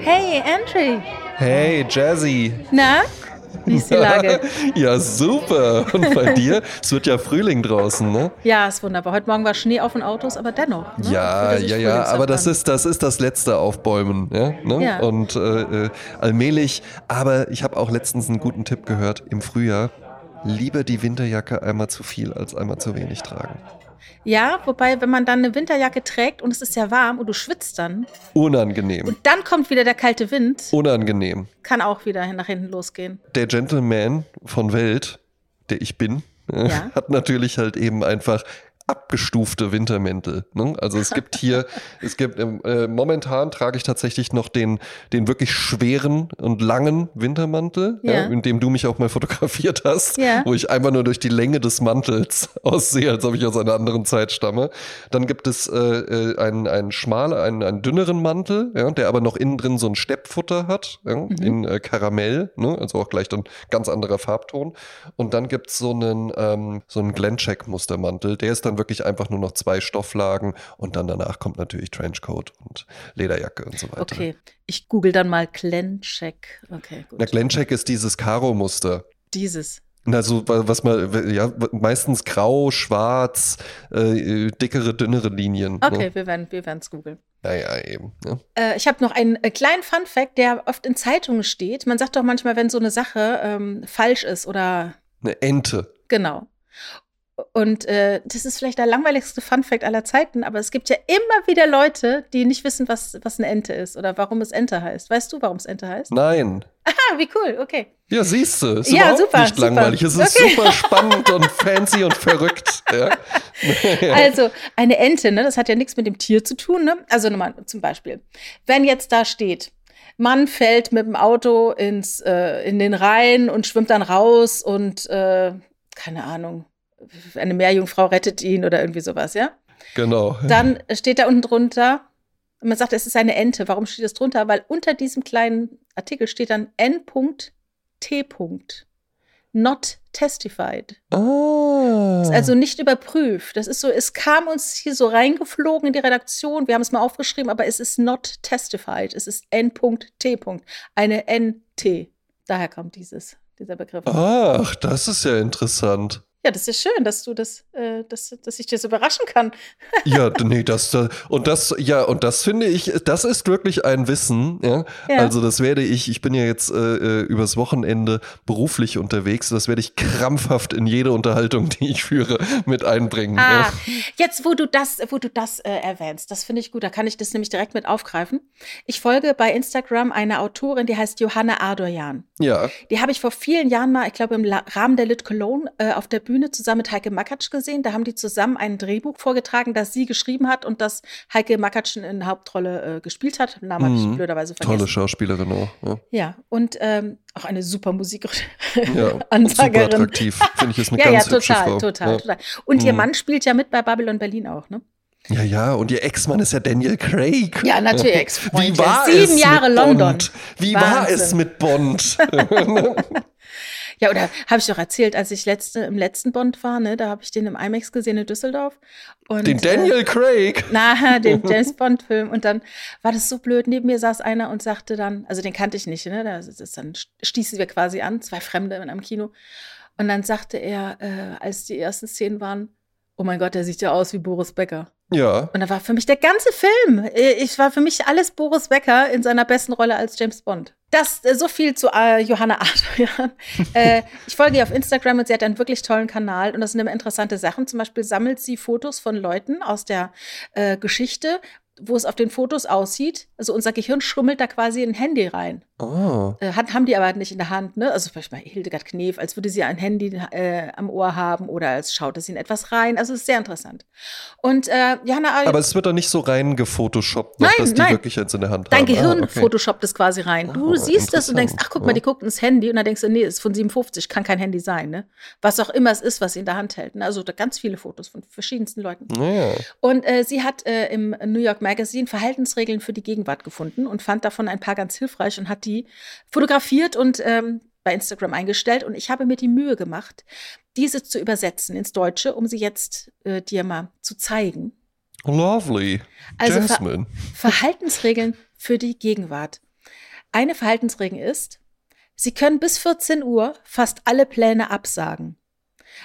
Hey, Andrew. Hey, Jazzy. Na? Wie ist die Lage? ja, super. Und bei dir? Es wird ja Frühling draußen, ne? Ja, ist wunderbar. Heute Morgen war Schnee auf den Autos, aber dennoch. Ne? Ja, ja, ja. Aber das ist, das ist das letzte Aufbäumen. Ja, ne? Ja. Und äh, äh, allmählich. Aber ich habe auch letztens einen guten Tipp gehört. Im Frühjahr lieber die Winterjacke einmal zu viel als einmal zu wenig tragen. Ja, wobei, wenn man dann eine Winterjacke trägt und es ist ja warm und du schwitzt dann Unangenehm. und dann kommt wieder der kalte Wind, Unangenehm. kann auch wieder nach hinten losgehen. Der Gentleman von Welt, der ich bin, Ja. hat natürlich halt eben einfach abgestufte Wintermäntel. Ne? Also es gibt hier, es gibt ähm, äh, momentan trage ich tatsächlich noch den, den wirklich schweren und langen Wintermantel, ja. Ja. in dem du mich auch mal fotografiert hast, Ja. wo ich einfach nur durch die Länge des Mantels aussehe, als ob ich aus einer anderen Zeit stamme. Dann gibt es äh, äh, einen, einen schmalen, einen, einen dünneren Mantel, ja, der aber noch innen drin so ein Steppfutter hat, ja, in äh, Karamell, ne? also auch gleich dann ganz anderer Farbton. Und dann gibt's so einen, ähm, so einen Glencheck-Mustermantel, der ist dann wirklich einfach nur noch zwei Stofflagen und dann danach kommt natürlich Trenchcoat und Lederjacke und so weiter. Okay, ich google dann mal Glencheck. Okay, gut. Na, Glencheck ist dieses Karo-Muster. Dieses. Na, so, wa- was man, ja, meistens grau, schwarz, äh, dickere, dünnere Linien. Okay, Ne? wir werden wir es googeln. Naja, eben. Ne? Äh, ich habe noch einen äh, kleinen Fun-Fact, der oft in Zeitungen steht. Man sagt doch manchmal, wenn so eine Sache ähm, falsch ist oder Eine Ente. Genau. Und äh, das ist vielleicht der langweiligste Funfact aller Zeiten, aber es gibt ja immer wieder Leute, die nicht wissen, was, was eine Ente ist oder warum es Ente heißt. Weißt du, warum es Ente heißt? Nein. Ah, wie cool, okay. Ja, siehst du, ist Ja, super, nicht super. langweilig. Es ist Okay. super spannend und fancy und verrückt. Ja. Also, eine Ente, ne, das hat ja nichts mit dem Tier zu tun, ne? Also nochmal zum Beispiel, wenn jetzt da steht, Mann fällt mit dem Auto ins, äh, in den Rhein und schwimmt dann raus und, äh, keine Ahnung, eine Meerjungfrau rettet ihn oder irgendwie sowas, ja? Genau. Dann steht da unten drunter, man sagt, es ist eine Ente. Warum steht das drunter? Weil unter diesem kleinen Artikel steht dann N.T. Not testified. Ist also nicht überprüft. Das ist so, es kam uns hier so reingeflogen in die Redaktion. Wir haben es mal aufgeschrieben, aber es ist not testified. Es ist N.T. Eine NT. Daher kommt dieses, dieser Begriff. Ach, das ist ja interessant. Ja, das ist schön, dass du das, äh, dass, dass ich das überraschen kann. Ja, nee, das, das und das, ja, und das finde ich, das ist wirklich ein Wissen, ja. Ja. Also das werde ich, ich bin ja jetzt äh, äh, übers Wochenende beruflich unterwegs, das werde ich krampfhaft in jede Unterhaltung, die ich führe, mit einbringen. Ah, Ja. jetzt, wo du das, wo du das äh, erwähnst, das finde ich gut, da kann ich das nämlich direkt mit aufgreifen. Ich folge bei Instagram einer Autorin, die heißt Johanna Ardoyan. ja, Die habe ich vor vielen Jahren mal, ich glaube im Rahmen der Lit Cologne, äh, auf der Bühne zusammen mit Heike Makatsch gesehen. Da haben die zusammen ein Drehbuch vorgetragen, das sie geschrieben hat und das Heike Makatsch in der Hauptrolle äh, gespielt hat. Den Namen habe ich Mhm. blöderweise vergessen. tolle Schauspielerin auch. Ja, Ja, und ähm, auch eine super Musik. ja super attraktiv, finde ich, ist eine Ja, ja, ganz hübsche total, Frau. total, ja. total. Und ihr Mhm. Mann spielt ja mit bei Babylon Berlin auch, ne? Ja, ja, und ihr Ex-Mann ist ja Daniel Craig. Ja, natürlich, Ex-Freund. Wie war Sieben es Jahre mit London. Bond? Wie war Wahnsinn. es mit Bond? Ja, oder habe ich doch erzählt, als ich letzte, im letzten Bond war, ne, da habe ich den im IMAX gesehen in Düsseldorf. Und, Den Daniel Craig? Äh, na, den James Bond-Film. Und dann war das so blöd. Neben mir saß einer und sagte dann, also den kannte ich nicht, ne? Da ist dann stießen wir quasi an, zwei Fremde in einem Kino. Und dann sagte er, äh, als die ersten Szenen waren, oh mein Gott, der sieht ja aus wie Boris Becker. Ja. Und da war für mich der ganze Film. äh, Ich war für mich alles Boris Becker in seiner besten Rolle als James Bond. Das äh, so viel zu äh, Johanna Adrian. äh, ich folge ihr auf Instagram und sie hat einen wirklich tollen Kanal und das sind immer interessante Sachen. Zum Beispiel sammelt sie Fotos von Leuten aus der äh, Geschichte, wo es auf den Fotos aussieht. Also unser Gehirn schummelt da quasi ein Handy rein. Ah. Äh, hat, haben die aber nicht in der Hand, ne? Also vielleicht mal Hildegard Knef, als würde sie ein Handy äh, am Ohr haben oder als schaute sie in etwas rein. Also es ist sehr interessant. Und äh, Johanna. Aber es wird doch nicht so rein gefotoshoppt, noch, Nein, dass die nein. wirklich eins in der Hand Dein haben. Gehirn ah, okay. photoshoppt es quasi rein. Du Ah, siehst es und denkst, ach guck mal, Ja. die guckt ins Handy und dann denkst du, nee, ist von 57, kann kein Handy sein, ne? Was auch immer es ist, was sie in der Hand hält. Ne? Also da ganz viele Fotos von verschiedensten Leuten. Naja. Und äh, sie hat äh, im New York Magazine Verhaltensregeln für die Gegenwart gefunden und fand davon ein paar ganz hilfreich und hat die fotografiert und ähm, bei Instagram eingestellt. Und ich habe mir die Mühe gemacht, diese zu übersetzen ins Deutsche, um sie jetzt äh, dir mal zu zeigen. Lovely. Also Ver. Verhaltensregeln für die Gegenwart. Eine Verhaltensregel ist, Sie können bis 14 Uhr fast alle Pläne absagen.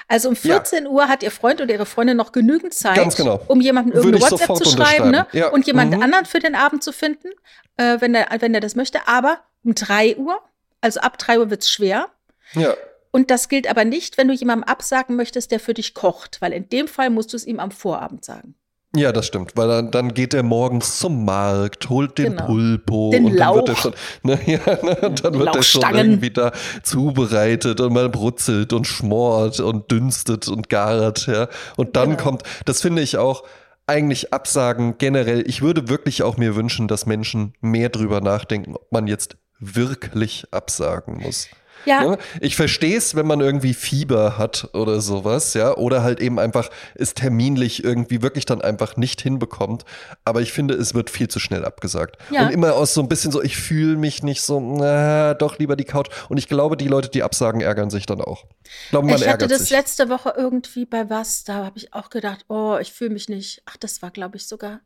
Also um 14 Uhr hat Ihr Freund oder Ihre Freundin noch genügend Zeit, genau. um jemandem Würde irgendeine WhatsApp zu schreiben ne? Ja. und jemand Mhm. anderen für den Abend zu finden, äh, wenn, er, wenn er das möchte. Aber um 3 Uhr, also ab 3 Uhr wird's schwer. Ja. Und das gilt aber nicht, wenn du jemandem absagen möchtest, der für dich kocht, weil in dem Fall musst du es ihm am Vorabend sagen. Ja, das stimmt, weil dann, dann geht er morgens zum Markt, holt den Genau. Pulpo Den und dann wird er schon, ne, ja, ne, und dann wird er schon irgendwie da zubereitet und mal brutzelt und schmort und dünstet und gart, ja. Und dann Genau. kommt, das finde ich auch eigentlich Absagen generell. Ich würde wirklich auch mir wünschen, dass Menschen mehr drüber nachdenken, ob man jetzt wirklich absagen muss. Ja, Ne? Ich verstehe es, wenn man irgendwie Fieber hat oder sowas, ja, oder halt eben einfach es terminlich irgendwie wirklich dann einfach nicht hinbekommt. Aber ich finde, es wird viel zu schnell abgesagt. Ja. Und immer aus so ein bisschen so, ich fühle mich nicht so, na, doch lieber die Couch. Und ich glaube, die Leute, die absagen, ärgern sich dann auch. Ich glaube, man ich hatte das sich. letzte Woche irgendwie bei was, da habe ich auch gedacht, oh, ich fühle mich nicht. Ach, das war, glaube ich, sogar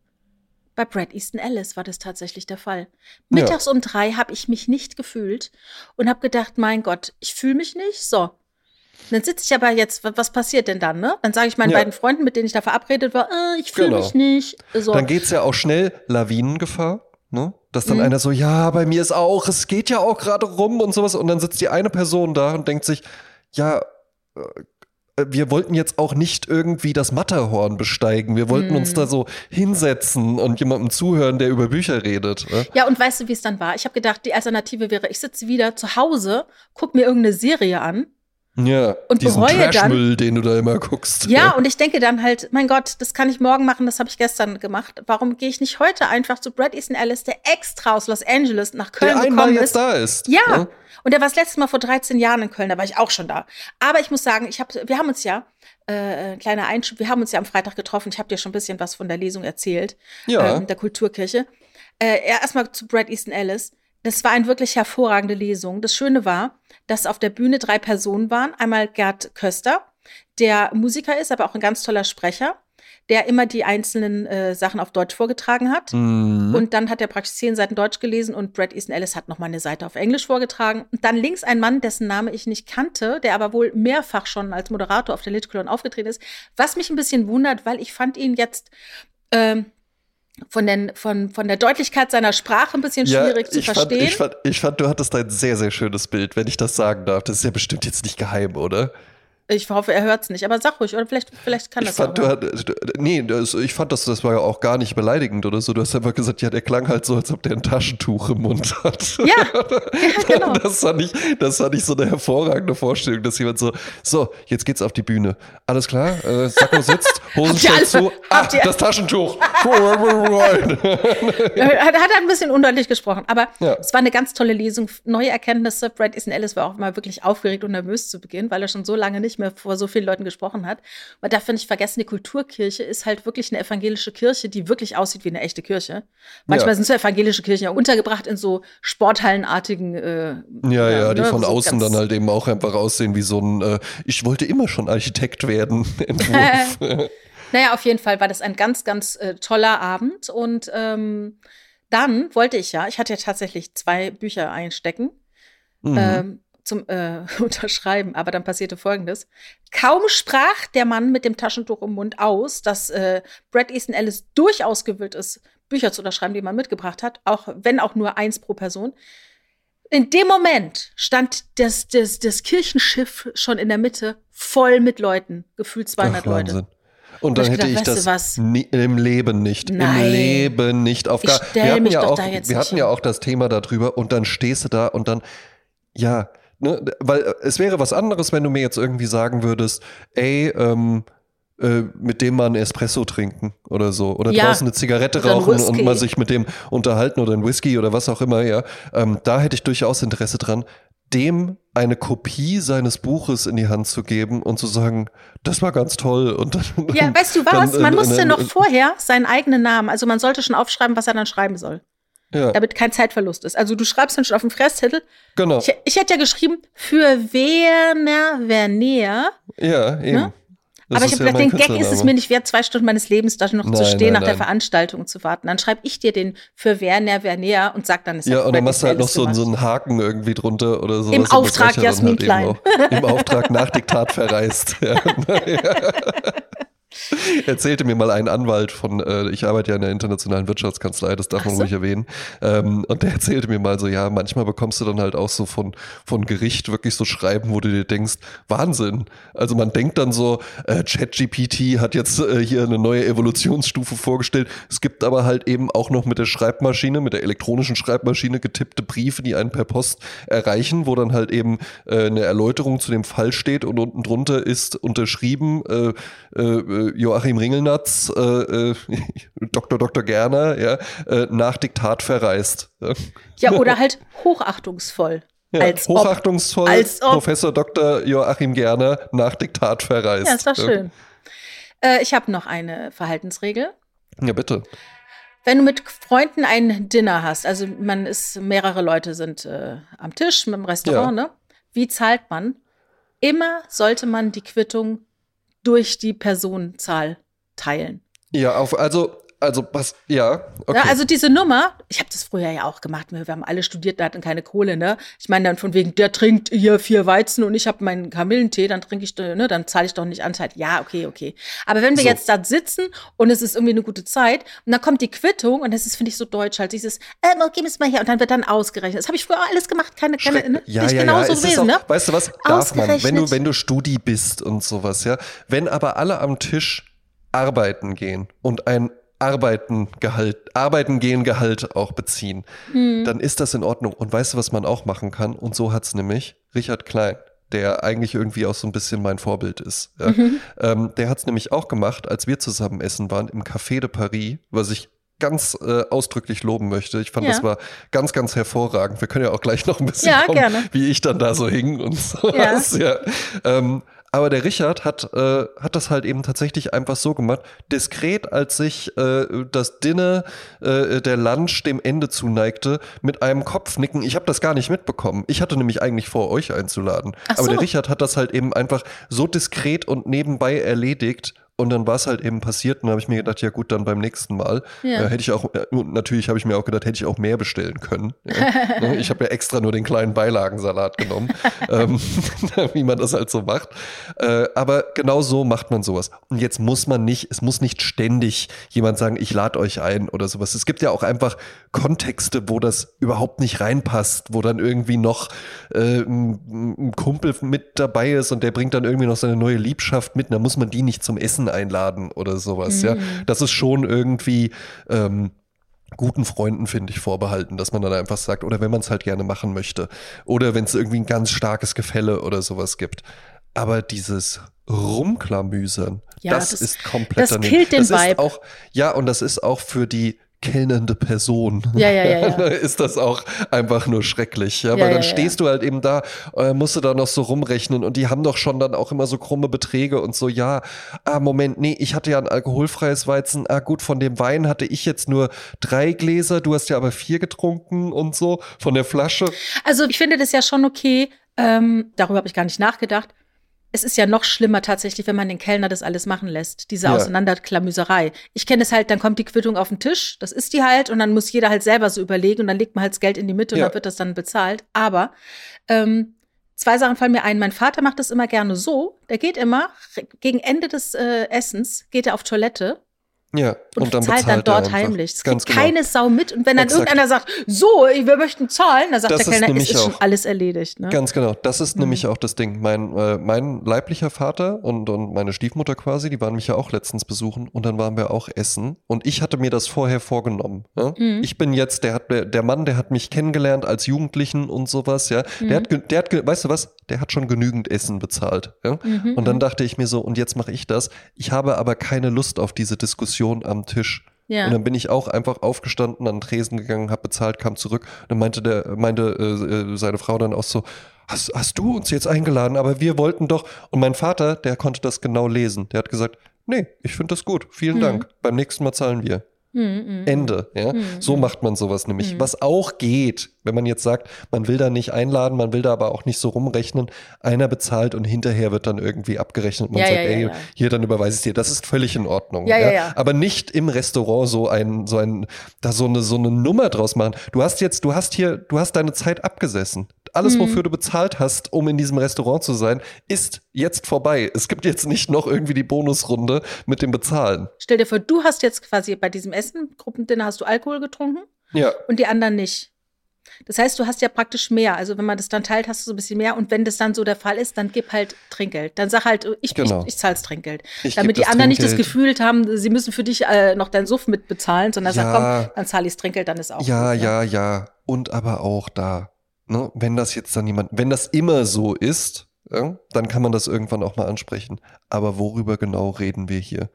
bei Brad Easton Ellis war das tatsächlich der Fall. Mittags um drei habe ich mich nicht gefühlt und habe gedacht, mein Gott, ich fühle mich nicht. So. Dann sitze ich aber jetzt, wa- was passiert denn dann, ne? Dann sage ich meinen Ja. beiden Freunden, mit denen ich da verabredet war, äh, ich fühle Genau. mich nicht. So. Dann geht's ja auch schnell Lawinengefahr. Ne? Dass dann Mhm. einer so, ja, bei mir ist auch, es geht ja auch gerade rum und sowas. Und dann sitzt die eine Person da und denkt sich, ja, äh, wir wollten jetzt auch nicht irgendwie das Matterhorn besteigen. Wir wollten uns Mhm. da so hinsetzen und jemandem zuhören, der über Bücher redet. Ne? Ja, und weißt du, wie es dann war? Ich habe gedacht, die Alternative wäre, ich sitze wieder zu Hause, guck mir irgendeine Serie an Ja, Und diesen bereue dann- Trashmüll, den du da immer guckst. Ja, und ich denke dann halt, mein Gott, das kann ich morgen machen, das habe ich gestern gemacht. Warum gehe ich nicht heute einfach zu Brad Easton Ellis, der extra aus Los Angeles nach Köln der einmal gekommen jetzt ist? da ist. Ja, ne? und der war das letzte Mal vor 13 Jahren in Köln, da war ich auch schon da. Aber ich muss sagen, ich hab, wir haben uns ja, äh, äh, kleiner Einschub, wir haben uns ja am Freitag getroffen. Ich habe dir schon ein bisschen was von der Lesung erzählt, Ja. ähm, der Kulturkirche. Äh, ja, erstmal zu Brad Easton Ellis. Das war eine wirklich hervorragende Lesung. Das Schöne war, dass auf der Bühne drei Personen waren. Einmal Gerd Köster, der Musiker ist, aber auch ein ganz toller Sprecher, der immer die einzelnen äh, Sachen auf Deutsch vorgetragen hat. Mhm. Und dann hat er praktisch zehn Seiten Deutsch gelesen und Brad Easton Ellis hat noch mal eine Seite auf Englisch vorgetragen. Und dann links ein Mann, dessen Name ich nicht kannte, der aber wohl mehrfach schon als Moderator auf der Litkolon aufgetreten ist. Was mich ein bisschen wundert, weil ich fand ihn jetzt ähm, von, den, von, von der Deutlichkeit seiner Sprache ein bisschen schwierig zu Fand, verstehen. ich, fand, ich fand, du hattest ein sehr, sehr schönes Bild, wenn ich das sagen darf. Das ist ja bestimmt jetzt nicht geheim, oder? Ich hoffe, er hört es nicht, aber sag ruhig, oder vielleicht, vielleicht kann Ich das fand, ja. du nee, das, ich fand, das, das war ja auch gar nicht beleidigend oder so. Du hast einfach gesagt, ja, der klang halt so, als ob der ein Taschentuch im Mund hat. Ja, ja, genau. Das fand, ich, das fand ich so eine hervorragende Vorstellung, dass jemand so, so, jetzt geht's auf die Bühne. Alles klar, äh, Sakko sitzt, Hosen alle- zu, ah, habt ihr- das Taschentuch. Er hat, hat ein bisschen undeutlich gesprochen, aber Ja. es war eine ganz tolle Lesung. Neue Erkenntnisse. Brad Easton Ellis war auch immer wirklich aufgeregt und nervös zu Beginn, weil er schon so lange nicht mehr vor so vielen Leuten gesprochen hat. Man darf nicht vergessen, die Kulturkirche ist halt wirklich eine evangelische Kirche, die wirklich aussieht wie eine echte Kirche. Manchmal Ja. sind so evangelische Kirchen ja untergebracht in so Sporthallenartigen. Äh, Ja, ja, die ne, von so außen dann halt eben auch einfach aussehen wie so ein, äh, ich wollte immer schon Architekt werden, Entwurf. Naja, auf jeden Fall war das ein ganz, ganz äh, toller Abend. Und ähm, dann wollte ich ja, ich hatte ja tatsächlich zwei Bücher einstecken Mhm. ähm, zum äh, Unterschreiben, aber dann passierte Folgendes. Kaum sprach der Mann mit dem Taschentuch im Mund aus, dass äh, Brad Easton Ellis durchaus gewillt ist, Bücher zu unterschreiben, die man mitgebracht hat, auch wenn auch nur eins pro Person. In dem Moment stand das, das, das Kirchenschiff schon in der Mitte voll mit Leuten, gefühlt 200 Ach, Leute. Und dann ich hätte ich gedacht, weißt das nie, im Leben nicht. Nein. Im Leben nicht. Auf Ich gar, wir hatten ja doch auch, da jetzt wir hatten ja auch das Thema darüber und dann stehst du da und dann, ja, ne, weil äh, es wäre was anderes, wenn du mir jetzt irgendwie sagen würdest, ey, ähm, äh, mit dem mal einen Espresso trinken oder so. Oder Ja. draußen eine Zigarette rauchen und mal sich mit dem unterhalten oder ein Whisky oder was auch immer, ja. Ähm, da hätte ich durchaus Interesse dran, dem eine Kopie seines Buches in die Hand zu geben und zu sagen, das war ganz toll. Und dann, Ja, weißt du was? dann, Man äh, musste äh, noch äh, vorher seinen eigenen Namen, also man sollte schon aufschreiben, was er dann schreiben soll, Ja, damit kein Zeitverlust ist. Also du schreibst dann schon auf dem Fresszettel. genau. Ich, ich hätte ja geschrieben, für Werner Verneer. Ja, eben. Ne? Das Aber ich habe ja gedacht, den Gag ist es mir nicht wert, zwei Stunden meines Lebens da noch zu Nein, stehen, nein, nach der nein. Veranstaltung zu warten. Dann schreibe ich dir den für Werner Werner und sag dann, ist Ja, und dann machst du halt noch so, so einen Haken irgendwie drunter oder so. Im Auftrag ja dann Jasmin eben Klein. auch. Im Auftrag nach Diktat verreist. Ja. Erzählte mir mal ein Anwalt von, äh, ich arbeite ja in der internationalen Wirtschaftskanzlei, das darf Ach man so. ruhig erwähnen. Ähm, und der erzählte mir mal so, ja, manchmal bekommst du dann halt auch so von, von Gericht wirklich so Schreiben, wo du dir denkst, Wahnsinn. Also man denkt dann so, äh, ChatGPT hat jetzt äh, hier eine neue Evolutionsstufe vorgestellt. Es gibt aber halt eben auch noch mit der Schreibmaschine, mit der elektronischen Schreibmaschine getippte Briefe, die einen per Post erreichen, wo dann halt eben äh, eine Erläuterung zu dem Fall steht und unten drunter ist unterschrieben äh, äh, Joachim Ringelnatz, äh, äh, Dr. Dr. Gerner, ja, äh, nach Diktat verreist. Ja. Oder halt hochachtungsvoll. Ja, als ob. hochachtungsvoll, als ob. Professor Dr. Joachim Gerner nach Diktat verreist. Ja, ist doch schön. Äh, ich habe noch eine Verhaltensregel. Ja, bitte. Wenn du mit Freunden ein Dinner hast, also man ist, mehrere Leute sind äh, am Tisch mit dem Restaurant, Ja. ne? Wie zahlt man? Immer sollte man die Quittung durch die Personenzahl teilen. Ja, auf, also, also, was, ja, okay. Ja, also diese Nummer, ich habe das früher ja auch gemacht, wir wir haben alle studiert, wir hatten keine Kohle, ne? Ich meine dann von wegen, der trinkt hier vier Weizen und ich habe meinen Kamillentee, dann trinke ich, ne, dann zahle ich doch nicht Anteil. Ja, okay, okay. Aber wenn wir So. jetzt da sitzen und es ist irgendwie eine gute Zeit und dann kommt die Quittung und das ist, finde ich, so deutsch halt, dieses, äh, gib es mal her und dann wird dann ausgerechnet. Das habe ich früher alles gemacht, keine, keine, Schreck- ne? Ja, Bin ich ja, genauso ja. Ist gewesen, auch, ne? Weißt du was? Darf man, wenn du, wenn du Studi bist und sowas, ja. Wenn aber alle am Tisch arbeiten gehen und ein Arbeiten Gehalt, Arbeiten gehen Gehalt auch beziehen, Hm. dann ist das in Ordnung. Und weißt du, was man auch machen kann? Und so hat's nämlich Richard Klein, der eigentlich irgendwie auch so ein bisschen mein Vorbild ist. Ja? Mhm. Ähm, der hat's nämlich auch gemacht, als wir zusammen essen waren im Café de Paris, was ich ganz äh, ausdrücklich loben möchte. Ich fand, Ja. das war ganz, ganz hervorragend. Wir können ja auch gleich noch ein bisschen Ja, kommen, gerne. wie ich dann da so hing und sowas. Ja. Ähm, aber der Richard hat, äh, hat das halt eben tatsächlich einfach so gemacht, diskret, als sich äh, das Dinner, äh, der Lunch dem Ende zuneigte, mit einem Kopfnicken. Ich habe das gar nicht mitbekommen. Ich hatte nämlich eigentlich vor, euch einzuladen. Ach Aber der so. Richard hat das halt eben einfach so diskret und nebenbei erledigt. Und dann war es halt eben passiert und dann habe ich mir gedacht, ja gut, dann beim nächsten Mal. Ja. Äh, hätte ich auch, äh, und natürlich habe ich mir auch gedacht, hätte ich auch mehr bestellen können. Ja. Ne, ich habe ja extra nur den kleinen Beilagensalat genommen, ähm, wie man das halt so macht. Äh, aber genau so macht man sowas. Und jetzt muss man nicht, es muss nicht ständig jemand sagen, ich lade euch ein oder sowas. Es gibt ja auch einfach Kontexte, wo das überhaupt nicht reinpasst, wo dann irgendwie noch äh, ein, ein Kumpel mit dabei ist und der bringt dann irgendwie noch seine neue Liebschaft mit. Und dann muss man die nicht zum Essen einladen oder sowas. Ja, das ist schon irgendwie ähm, guten Freunden, finde ich, vorbehalten, dass man dann einfach sagt, oder wenn man es halt gerne machen möchte. Oder wenn es irgendwie ein ganz starkes Gefälle oder sowas gibt. Aber dieses Rumklamüsern, Ja, das, das- ist komplett das killt den das ist Vibe. auch, ja, und das ist auch für die kellnernde Person. Ja, ja, ja, ja. ist das auch einfach nur schrecklich. Ja, Ja, weil dann ja. stehst du halt eben da, äh, musst du da noch so rumrechnen und die haben doch schon dann auch immer so krumme Beträge und so, ja, ah, Moment, nee, ich hatte ja ein alkoholfreies Weizen, ah, gut, von dem Wein hatte ich jetzt nur drei Gläser, du hast ja aber vier getrunken und so, von der Flasche. Also ich finde das ja schon okay. Ähm, darüber habe ich gar nicht nachgedacht. Es ist ja noch schlimmer tatsächlich, wenn man den Kellner das alles machen lässt, diese Ja. Auseinanderklamüserei. Ich kenne es halt, dann kommt die Quittung auf den Tisch, das ist die halt, und dann muss jeder halt selber so überlegen und dann legt man halt das Geld in die Mitte und Ja. dann wird das dann bezahlt. Aber ähm, zwei Sachen fallen mir ein. Mein Vater macht das immer gerne so. Der geht immer gegen Ende des äh, Essens, geht er auf Toilette Ja, und, und, dann zahlt dann dort heimlich. Es Ganz kriegt genau. keine Sau mit. Und wenn dann Exakt. irgendeiner sagt, so, wir möchten zahlen, dann sagt Das der Kellner, es ist schon alles erledigt. Ne? Ganz genau, das ist Mhm. nämlich auch das Ding. Mein, äh, mein leiblicher Vater und, und meine Stiefmutter quasi, die waren mich ja auch letztens besuchen und dann waren wir auch essen und ich hatte mir das vorher vorgenommen. Ja? Mhm. Ich bin jetzt, der hat der Mann, der hat mich kennengelernt als Jugendlichen und sowas, ja. Mhm. Der hat, ge- der hat, weißt du was? Der hat schon genügend Essen bezahlt. Ja? Mhm, Und dann dachte ich mir so, und jetzt mache ich das. Ich habe aber keine Lust auf diese Diskussion am Tisch. Ja. Und dann bin ich auch einfach aufgestanden, an den Tresen gegangen, habe bezahlt, kam zurück. Dann meinte der, meinte äh, äh, seine Frau dann auch so, hast, hast du uns jetzt eingeladen? Aber wir wollten doch. Und mein Vater, der konnte das genau lesen. Der hat gesagt, nee, ich finde das gut. Vielen Mhm. Dank. Beim nächsten Mal zahlen wir. Mhm, Ende. Ja? Mhm. So macht man sowas nämlich. Mhm. Was auch geht, wenn man jetzt sagt, man will da nicht einladen, man will da aber auch nicht so rumrechnen. Einer bezahlt und hinterher wird dann irgendwie abgerechnet. Man Ja, sagt, ja, ey, hier, dann überweise ich dir. Das ist völlig in Ordnung. Ja. Aber nicht im Restaurant so ein, so ein, da so eine, so eine Nummer draus machen. Du hast jetzt, du hast hier, du hast deine Zeit abgesessen. Alles, Mhm. wofür du bezahlt hast, um in diesem Restaurant zu sein, ist jetzt vorbei. Es gibt jetzt nicht noch irgendwie die Bonusrunde mit dem Bezahlen. Stell dir vor, du hast jetzt quasi bei diesem Essen, Gruppendinner, hast du Alkohol getrunken Ja. und die anderen nicht. Das heißt, du hast ja praktisch mehr. Also wenn man das dann teilt, hast du so ein bisschen mehr. Und wenn das dann so der Fall ist, dann gib halt Trinkgeld. Dann sag halt, ich, Genau. ich, ich zahl's Trinkgeld. Ich Damit die das anderen nicht das Trinkgeld. Gefühl haben, sie müssen für dich äh, noch deinen Suff mitbezahlen, sondern sag, Ja. komm, dann zahle ich's Trinkgeld, dann ist auch Ja, gut, ja, ja. Und aber auch da, ne, wenn das jetzt dann jemand, wenn das immer so ist, ja, dann kann man das irgendwann auch mal ansprechen. Aber worüber genau reden wir hier?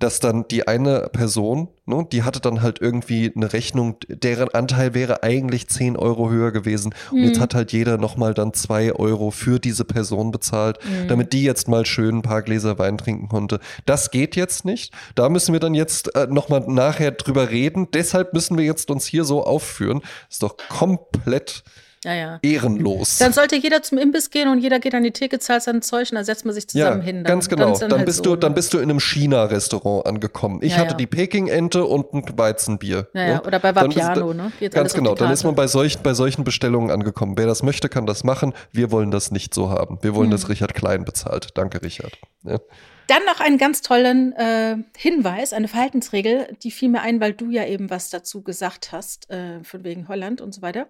Dass dann die eine Person, ne, die hatte dann halt irgendwie eine Rechnung, deren Anteil wäre eigentlich 10 Euro höher gewesen. Und jetzt Mhm. hat halt jeder nochmal dann 2 Euro für diese Person bezahlt, Mhm. damit die jetzt mal schön ein paar Gläser Wein trinken konnte. Das geht jetzt nicht. Da müssen wir dann jetzt äh, nochmal nachher drüber reden. Deshalb müssen wir jetzt uns hier so aufführen. Ist doch komplett Ja, ja. ehrenlos. Dann sollte jeder zum Imbiss gehen und jeder geht an die Theke, zahlt sein Zeug und dann setzt man sich zusammen ja, hin. Dann, ganz genau. ist Dann, halt bist so, du, dann ne? bist du in einem China-Restaurant angekommen. Ich Ja, hatte ja. die Peking-Ente und ein Weizenbier. Ja, ja. ne? Oder bei Dann Vapiano, ne? Geht Ganz genau, dann ist man bei solchen, bei solchen Bestellungen angekommen. Wer das möchte, kann das machen. Wir wollen das nicht so haben. Wir wollen, Hm. dass Richard Klein bezahlt. Danke, Richard. Ja. Dann noch einen ganz tollen äh, Hinweis, eine Verhaltensregel, die fiel mir ein, weil du ja eben was dazu gesagt hast, äh, von wegen Holland und so weiter.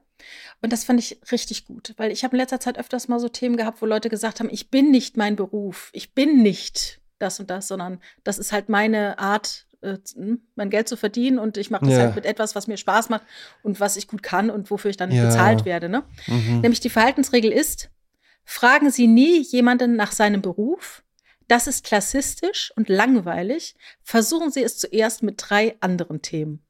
Und das fand ich richtig gut, weil ich habe in letzter Zeit öfters mal so Themen gehabt, wo Leute gesagt haben, ich bin nicht mein Beruf, ich bin nicht das und das, sondern das ist halt meine Art, äh, mein Geld zu verdienen und ich mache das Ja. halt mit etwas, was mir Spaß macht und was ich gut kann und wofür ich dann Ja. bezahlt werde. Ne? Mhm. Nämlich die Verhaltensregel ist, fragen Sie nie jemanden nach seinem Beruf. Das ist klassistisch und langweilig. Versuchen Sie es zuerst mit drei anderen Themen.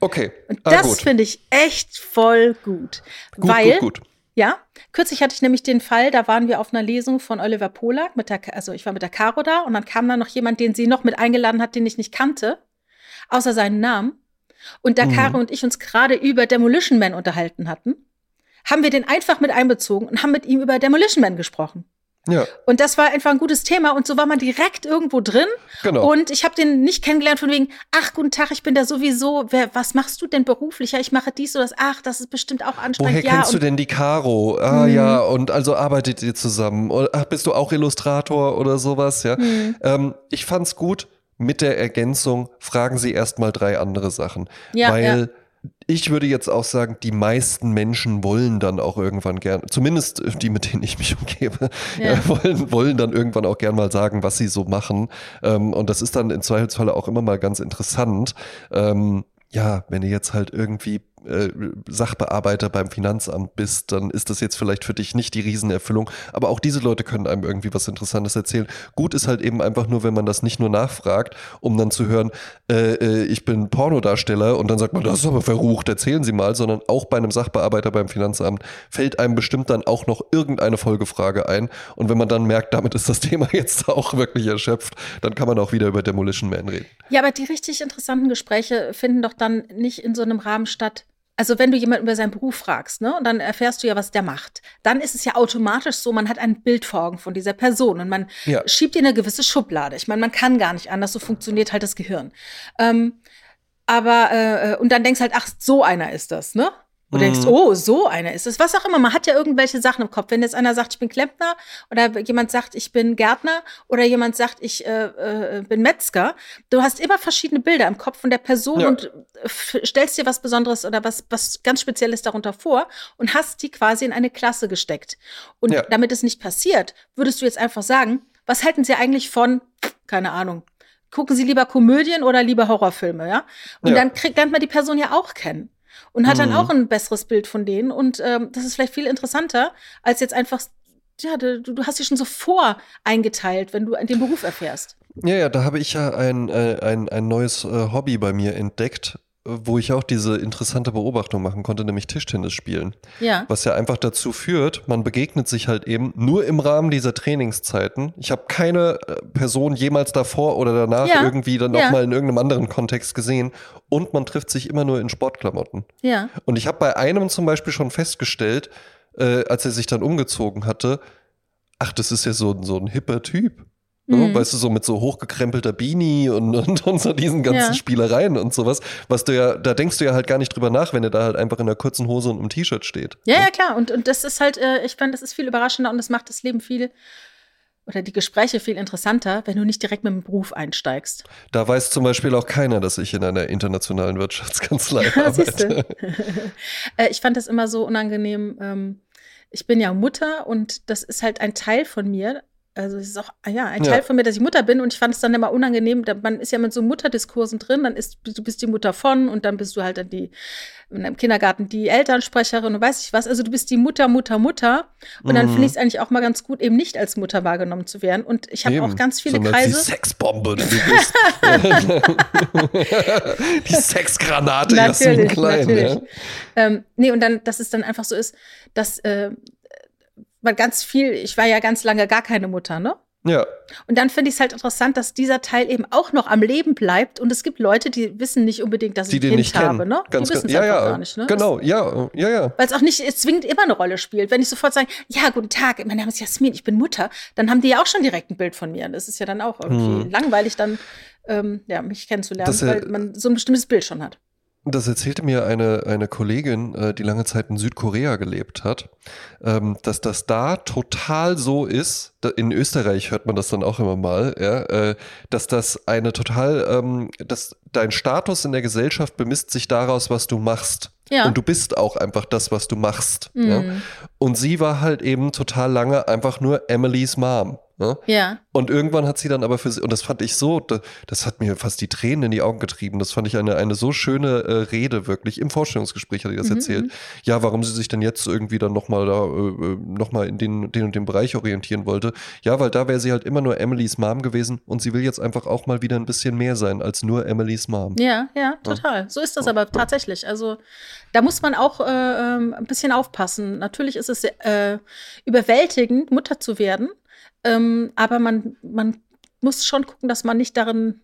Okay. Und Ah, das finde ich echt voll gut. Gut, weil, gut, gut. ja, kürzlich hatte ich nämlich den Fall, da waren wir auf einer Lesung von Oliver Polak, mit der, also ich war mit der Caro da und dann kam da noch jemand, den sie noch mit eingeladen hat, den ich nicht kannte, außer seinen Namen. Und da Mhm. Caro und ich uns gerade über Demolition Man unterhalten hatten, haben wir den einfach mit einbezogen und haben mit ihm über Demolition Man gesprochen. Ja, Und das war einfach ein gutes Thema und so war man direkt irgendwo drin. genau. Und ich habe den nicht kennengelernt von wegen, ach, guten Tag, ich bin da sowieso, wer, was machst du denn beruflich? Ja, ich mache dies oder das, ach, das ist bestimmt auch anstrengend. Woher ja, kennst du denn die Caro? Ah Mhm. ja, und also arbeitet ihr zusammen? Oder, ach, bist du auch Illustrator oder sowas? Ja. Mhm. Ähm, ich fand's gut mit der Ergänzung, fragen Sie erstmal drei andere Sachen. Ja, weil ich würde jetzt auch sagen, die meisten Menschen wollen dann auch irgendwann gern, zumindest die, mit denen ich mich umgebe, Ja. ja. wollen, wollen dann irgendwann auch gern mal sagen, was sie so machen. Ähm, und das ist dann im Zweifelsfalle auch immer mal ganz interessant. Ähm, ja, wenn du jetzt halt irgendwie äh, Sachbearbeiter beim Finanzamt bist, dann ist das jetzt vielleicht für dich nicht die Riesenerfüllung. Aber auch diese Leute können einem irgendwie was Interessantes erzählen. Gut ist halt eben einfach nur, wenn man das nicht nur nachfragt, um dann zu hören, äh, äh, ich bin Pornodarsteller und dann sagt man, das ist aber verrucht, erzählen Sie mal, sondern auch bei einem Sachbearbeiter beim Finanzamt fällt einem bestimmt dann auch noch irgendeine Folgefrage ein. Und wenn man dann merkt, damit ist das Thema jetzt auch wirklich erschöpft, dann kann man auch wieder über Demolition Man reden. Ja, aber die richtig interessanten Gespräche finden doch dann nicht in so einem Rahmen statt. Also wenn du jemanden über seinen Beruf fragst, ne, und dann erfährst du ja, was der macht, dann ist es ja automatisch so, man hat ein Bild vor Augen von dieser Person und man Ja. schiebt in eine gewisse Schublade. Ich meine, man kann gar nicht anders, so funktioniert halt das Gehirn. Ähm, aber, äh, und dann denkst halt, ach, so einer ist das, ne? Und denkst, Mhm. oh, so einer ist es. Was auch immer. Man hat ja irgendwelche Sachen im Kopf. Wenn jetzt einer sagt, ich bin Klempner oder jemand sagt, ich bin Gärtner oder jemand sagt, ich äh, äh, bin Metzger, du hast immer verschiedene Bilder im Kopf von der Person Ja. und stellst dir was Besonderes oder was, was ganz Spezielles darunter vor und hast die quasi in eine Klasse gesteckt. Und Ja. damit es nicht passiert, würdest du jetzt einfach sagen, was halten Sie eigentlich von, keine Ahnung, gucken Sie lieber Komödien oder lieber Horrorfilme, ja? Und Ja. dann kriegt, lernt man die Person ja auch kennen und hat dann Mhm. auch ein besseres Bild von denen. Und ähm, das ist vielleicht viel interessanter, als jetzt einfach, ja, du, du hast dich schon so voreingeteilt, wenn du den Beruf erfährst. Ja, ja, da habe ich ja ein, äh, ein, ein neues äh, Hobby bei mir entdeckt. Wo ich auch diese interessante Beobachtung machen konnte, nämlich Tischtennis spielen. Ja. Was ja einfach dazu führt, man begegnet sich halt eben nur im Rahmen dieser Trainingszeiten. Ich habe keine äh, Person jemals davor oder danach Ja. irgendwie dann Ja. nochmal in irgendeinem anderen Kontext gesehen. Und man trifft sich immer nur in Sportklamotten. Ja. Und ich habe bei einem zum Beispiel schon festgestellt, äh, als er sich dann umgezogen hatte, ach, das ist ja so, ein- so ein hipper Typ. Ne? Mhm. Weißt du, so mit so hochgekrempelter Beanie und, und, und so diesen ganzen Ja. Spielereien und sowas, was du ja, da denkst du ja halt gar nicht drüber nach, wenn er da halt einfach in einer kurzen Hose und einem T-Shirt steht. Ja, ja, klar. Und, und das ist halt, äh, ich fand, das ist viel überraschender und das macht das Leben viel oder die Gespräche viel interessanter, wenn du nicht direkt mit dem Beruf einsteigst. Da weiß zum Beispiel auch keiner, dass ich in einer internationalen Wirtschaftskanzlei Ja, arbeite. äh, ich fand das immer so unangenehm. Ähm, ich bin ja Mutter und das ist halt ein Teil von mir. Also es ist auch ja, ein Ja. Teil von mir, dass ich Mutter bin und ich fand es dann immer unangenehm. Man ist ja mit so Mutterdiskursen drin, dann ist du bist die Mutter von und dann bist du halt dann die in einem Kindergarten die Elternsprecherin und weiß ich was. Also du bist die Mutter, Mutter, Mutter. Und dann Mhm. finde ich es eigentlich auch mal ganz gut, eben nicht als Mutter wahrgenommen zu werden. Und ich habe auch ganz viele sondern Kreise. Die Sexbombe, die du bist. die Sexgranate, Natürlich, Klein. natürlich. Ja? Ähm, nee, und dann, dass es dann einfach so ist, dass äh, man ganz viel, ich war ja ganz lange gar keine Mutter, ne? ja, Und dann finde ich es halt interessant, dass dieser Teil eben auch noch am Leben bleibt. Und es gibt Leute, die wissen nicht unbedingt, dass die ich ein nicht Kind habe, kennen. ne? Ganz die wissen es ja, ja, gar nicht, ne? Genau, ja, ja, ja. Weil es auch nicht es zwingend immer eine Rolle spielt. Wenn ich sofort sage, ja, guten Tag, mein Name ist Jasmin, ich bin Mutter, dann haben die ja auch schon direkt ein Bild von mir. Das ist ja dann auch irgendwie Hm. langweilig, dann ähm, ja, mich kennenzulernen, Das, äh, weil man so ein bestimmtes Bild schon hat. Das erzählte mir eine, eine Kollegin, äh, die lange Zeit in Südkorea gelebt hat, ähm, dass das da total so ist, in Österreich hört man das dann auch immer mal, ja, äh, dass das eine total, ähm, dass dein Status in der Gesellschaft bemisst sich daraus, was du machst. Ja. Und du bist auch einfach das, was du machst. Ja? Mhm. Und sie war halt eben total lange einfach nur Emilys Mom. Ne? Ja. Und irgendwann hat sie dann aber für sie, und das fand ich so, da- das hat mir fast die Tränen in die Augen getrieben. Das fand ich eine, eine so schöne äh, Rede wirklich. Im Vorstellungsgespräch hat sie das Mhm, erzählt. Ja, warum sie sich denn jetzt irgendwie dann nochmal da, äh, nochmal in den, den und den Bereich orientieren wollte. Ja, weil da wäre sie halt immer nur Emilys Mom gewesen und sie will jetzt einfach auch mal wieder ein bisschen mehr sein als nur Emilys Mom. Ja, ja, total. So ist das aber tatsächlich. Also da muss man auch äh, ähm, ein bisschen aufpassen. Natürlich ist es äh, überwältigend, Mutter zu werden, ähm, aber man, man muss schon gucken, dass man nicht darin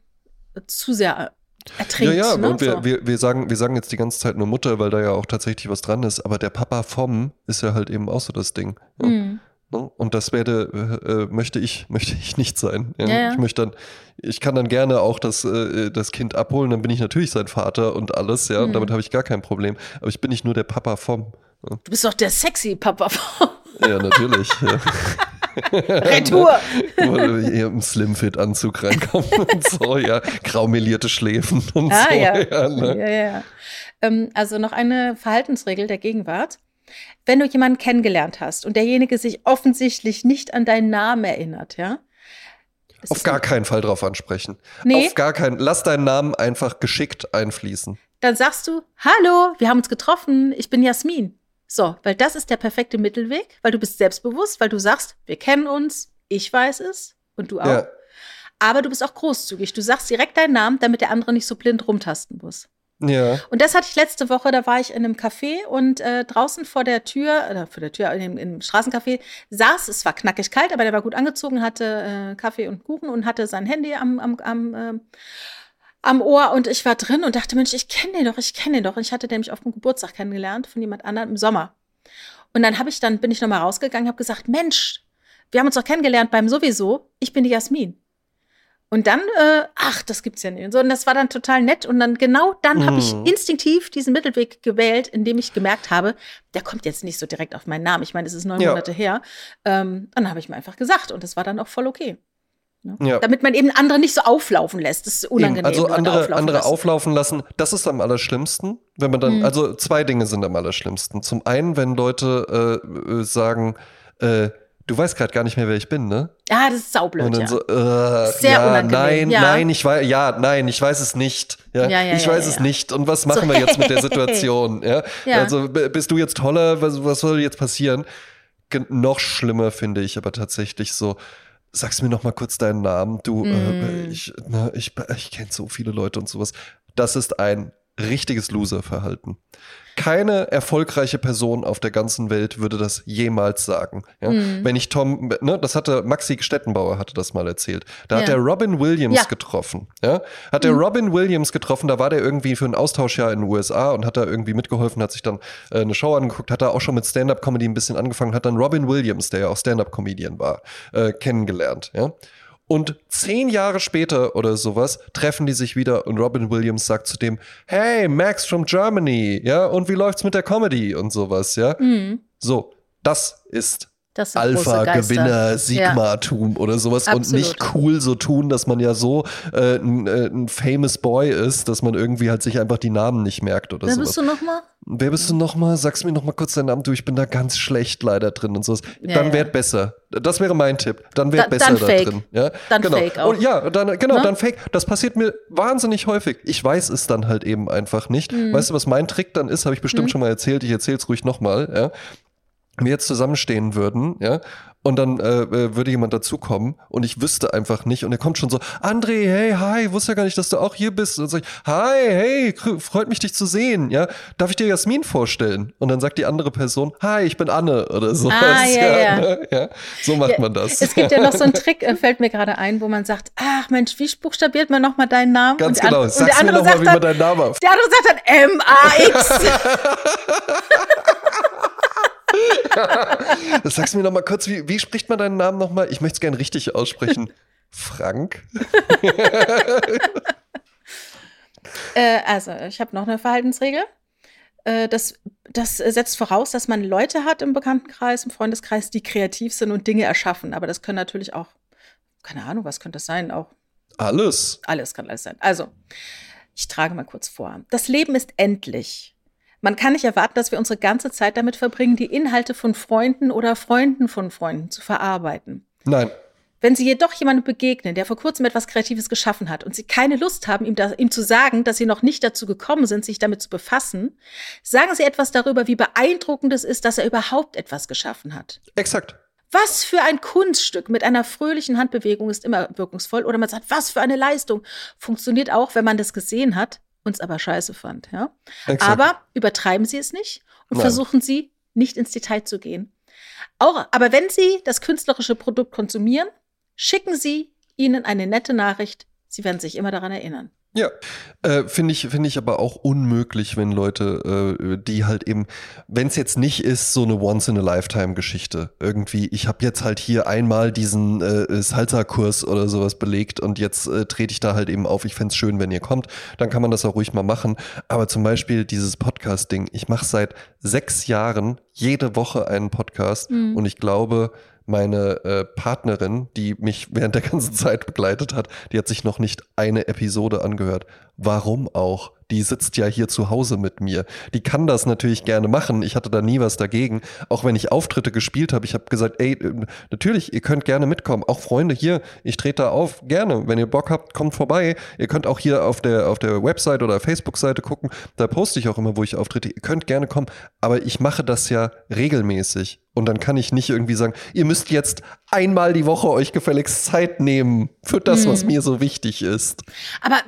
äh, zu sehr äh, ertrinkt. Ja, ja, ne? und wir, so. wir, wir, sagen, wir sagen jetzt die ganze Zeit nur Mutter, weil da ja auch tatsächlich was dran ist, aber der Papa vom ist ja halt eben auch so das Ding. Ja. Mhm. Ne? Und das werde, äh, äh, möchte ich, möchte ich nicht sein. Ja? Ja, ja. Ich möchte dann, ich kann dann gerne auch das, äh, das Kind abholen, dann bin ich natürlich sein Vater und alles, ja, und Mhm. damit habe ich gar kein Problem. Aber ich bin nicht nur der Papa vom. Ja, Du bist doch der sexy Papa. ja natürlich. ja. Retour. Hier im Slimfit-Anzug reinkommen und so, ja, graumelierte Schläfen und Ah, so. ja. ne? Ja, ja. Ähm, also noch eine Verhaltensregel der Gegenwart. Wenn du jemanden kennengelernt hast und derjenige sich offensichtlich nicht an deinen Namen erinnert, ja? Das Auf gar ein- keinen Fall drauf ansprechen. Nee. Auf gar keinen. Lass deinen Namen einfach geschickt einfließen. Dann sagst du, hallo, wir haben uns getroffen, ich bin Jasmin. So, weil das ist der perfekte Mittelweg, weil du bist selbstbewusst, weil du sagst, wir kennen uns, ich weiß es und du auch. Ja. Aber du bist auch großzügig. Du sagst direkt deinen Namen, damit der andere nicht so blind rumtasten muss. Ja. Und das hatte ich letzte Woche, da war ich in einem Café und äh, draußen vor der Tür, oder vor der Tür in dem, im Straßencafé, saß, es war knackig kalt, aber der war gut angezogen, hatte äh, Kaffee und Kuchen und hatte sein Handy am, am, am, äh, am Ohr und ich war drin und dachte, Mensch, ich kenne den doch, ich kenne den doch. Und ich hatte den nämlich auf dem Geburtstag kennengelernt von jemand anderem im Sommer. Und dann habe ich dann, bin ich nochmal rausgegangen, habe gesagt, Mensch, wir haben uns doch kennengelernt beim sowieso, ich bin die Jasmin. Und dann, äh, ach, das gibt's ja nicht. Und, so, und das war dann total nett. Und dann genau dann habe ich Mhm. instinktiv diesen Mittelweg gewählt, indem ich gemerkt habe, der kommt jetzt nicht so direkt auf meinen Namen. Ich meine, es ist neun Ja. Monate her. Ähm, dann habe ich mir einfach gesagt und das war dann auch voll okay. Ne? Ja. Damit man eben andere nicht so auflaufen lässt. Das ist unangenehm. Eben, also andere, auflaufen andere lassen. auflaufen lassen, das ist am allerschlimmsten, wenn man dann, Mhm. also zwei Dinge sind am allerschlimmsten. Zum einen, wenn Leute äh, äh, sagen, äh, du weißt gerade gar nicht mehr, wer ich bin, ne? Ja, das ist saublöd, Und dann ja. so, äh, Sehr ja, unangenehm, nein, ja. nein, ich weiß, ja, nein, ich weiß es nicht. Ja, Ja, ja, ich weiß es nicht. Und was machen So, wir jetzt mit der. Situation? Ja? Also bist du jetzt toller? Was, was soll jetzt passieren? Ge noch schlimmer finde ich aber tatsächlich so. Sagst mir noch mal kurz deinen Namen. Du, äh, Mm. ich, na, ich, ich kenne so viele Leute und sowas. Das ist ein richtiges Loser-Verhalten. Keine erfolgreiche Person auf der ganzen Welt würde das jemals sagen. Ja? Mhm. Wenn ich Tom, ne, das hatte Maxi Stettenbauer hatte das mal erzählt. Da hat Ja. er Robin Williams Ja. Mhm. getroffen. Ja? Hat er Robin Williams getroffen, da war der irgendwie für ein Austauschjahr in den USA und hat da irgendwie mitgeholfen, hat sich dann äh, eine Show angeguckt, hat da auch schon mit Stand-Up-Comedy ein bisschen angefangen, hat dann Robin Williams, der ja auch Stand-Up-Comedian war, äh, kennengelernt. Ja? Und zehn Jahre später oder sowas treffen die sich wieder und Robin Williams sagt zu dem, hey, Max from Germany, ja, und wie läuft's mit der Comedy und sowas, ja? Mhm. So, das ist Geister. Alpha-Gewinner, Sigma-Tum oder sowas und Absolut. nicht cool so tun, dass man ja so äh, ein, äh, ein famous Boy ist, dass man irgendwie halt sich einfach die Namen nicht merkt oder Wer sowas. bist du nochmal? Wer bist du nochmal? Sag's mir nochmal kurz deinen Namen. Du, ich bin da ganz schlecht leider drin und sowas. Ja, dann ja. werd besser. Das wäre mein Tipp. Dann werd Da- besser dann da Fake. drin. Ja? Dann genau. Fake auch. Und ja, dann, genau, Ne? dann Fake. Das passiert mir wahnsinnig häufig. Ich weiß es dann halt eben einfach nicht. Mhm. Weißt du, was mein Trick dann ist? Habe ich bestimmt schon mal erzählt. Ich erzähl's ruhig nochmal. Ja? Wir jetzt zusammenstehen würden, ja, und dann äh, äh, würde jemand dazukommen und ich wüsste einfach nicht und er kommt schon so, André, hey, hi, wusste ja gar nicht, dass du auch hier bist. Und dann sag ich, hi, hey, freut mich, dich zu sehen, ja. Darf ich dir Jasmin vorstellen? Und dann sagt die andere Person, hi, ich bin Anne oder sowas. Ah, ja, ja. ne? ja. So macht man das. Es gibt ja noch so einen Trick, äh, fällt mir gerade ein, wo man sagt, ach Mensch, wie buchstabiert man nochmal deinen Namen? Ganz und genau. an- Sag's mir andere nochmal, sagt wie man deinen Namen auf. der andere sagt dann M-A-X. Sag's mir nochmal kurz, wie, wie spricht man deinen Namen nochmal? Ich möchte es gerne richtig aussprechen. Frank? äh, also, ich habe noch eine Verhaltensregel. Äh, das, das setzt voraus, dass man Leute hat im Bekanntenkreis, im Freundeskreis, die kreativ sind und Dinge erschaffen. Aber das können natürlich auch, keine Ahnung, was könnte das sein? Auch Alles. Alles kann alles sein. Also, ich trage mal kurz vor. Das Leben ist endlich. Man kann nicht erwarten, dass wir unsere ganze Zeit damit verbringen, die Inhalte von Freunden oder Freunden von Freunden zu verarbeiten. Nein. Wenn Sie jedoch jemandem begegnen, der vor kurzem etwas Kreatives geschaffen hat und Sie keine Lust haben, ihm, da, ihm zu sagen, dass Sie noch nicht dazu gekommen sind, sich damit zu befassen, sagen Sie etwas darüber, wie beeindruckend es ist, dass er überhaupt etwas geschaffen hat. Exakt. Was für ein Kunststück mit einer fröhlichen Handbewegung ist immer wirkungsvoll. Oder man sagt, was für eine Leistung. Funktioniert auch, wenn man das gesehen hat, uns aber scheiße fand. Ja? Exakt. Aber übertreiben Sie es nicht und Nein. versuchen Sie, nicht ins Detail zu gehen. Auch, aber wenn Sie das künstlerische Produkt konsumieren, schicken Sie ihnen eine nette Nachricht. Sie werden sich immer daran erinnern. Ja, äh, finde ich, finde ich aber auch unmöglich, wenn Leute, äh, die halt eben, wenn es jetzt nicht ist, so eine Once-in-a-Lifetime-Geschichte. Irgendwie, ich habe jetzt halt hier einmal diesen äh, Salsa-Kurs oder sowas belegt und jetzt äh, trete ich da halt eben auf. Ich fänd's schön, wenn ihr kommt. Dann kann man das auch ruhig mal machen. Aber zum Beispiel dieses Podcast-Ding. Ich mache seit sechs Jahren jede Woche einen Podcast Mhm. und ich glaube, meine äh, Partnerin, die mich während der ganzen Zeit begleitet hat, die hat sich noch nicht eine Episode angehört. Warum auch? Die sitzt ja hier zu Hause mit mir. Die kann das natürlich gerne machen. Ich hatte da nie was dagegen. Auch wenn ich Auftritte gespielt habe, ich habe gesagt, ey, äh, natürlich, ihr könnt gerne mitkommen. Auch Freunde hier, ich trete da auf, gerne. Wenn ihr Bock habt, kommt vorbei. Ihr könnt auch hier auf der, auf der Website oder Facebook-Seite gucken. Da poste ich auch immer, wo ich auftrete. Ihr könnt gerne kommen. Aber ich mache das ja regelmäßig. Und dann kann ich nicht irgendwie sagen, ihr müsst jetzt einmal die Woche euch gefälligst Zeit nehmen für das, was mir so wichtig ist. Aber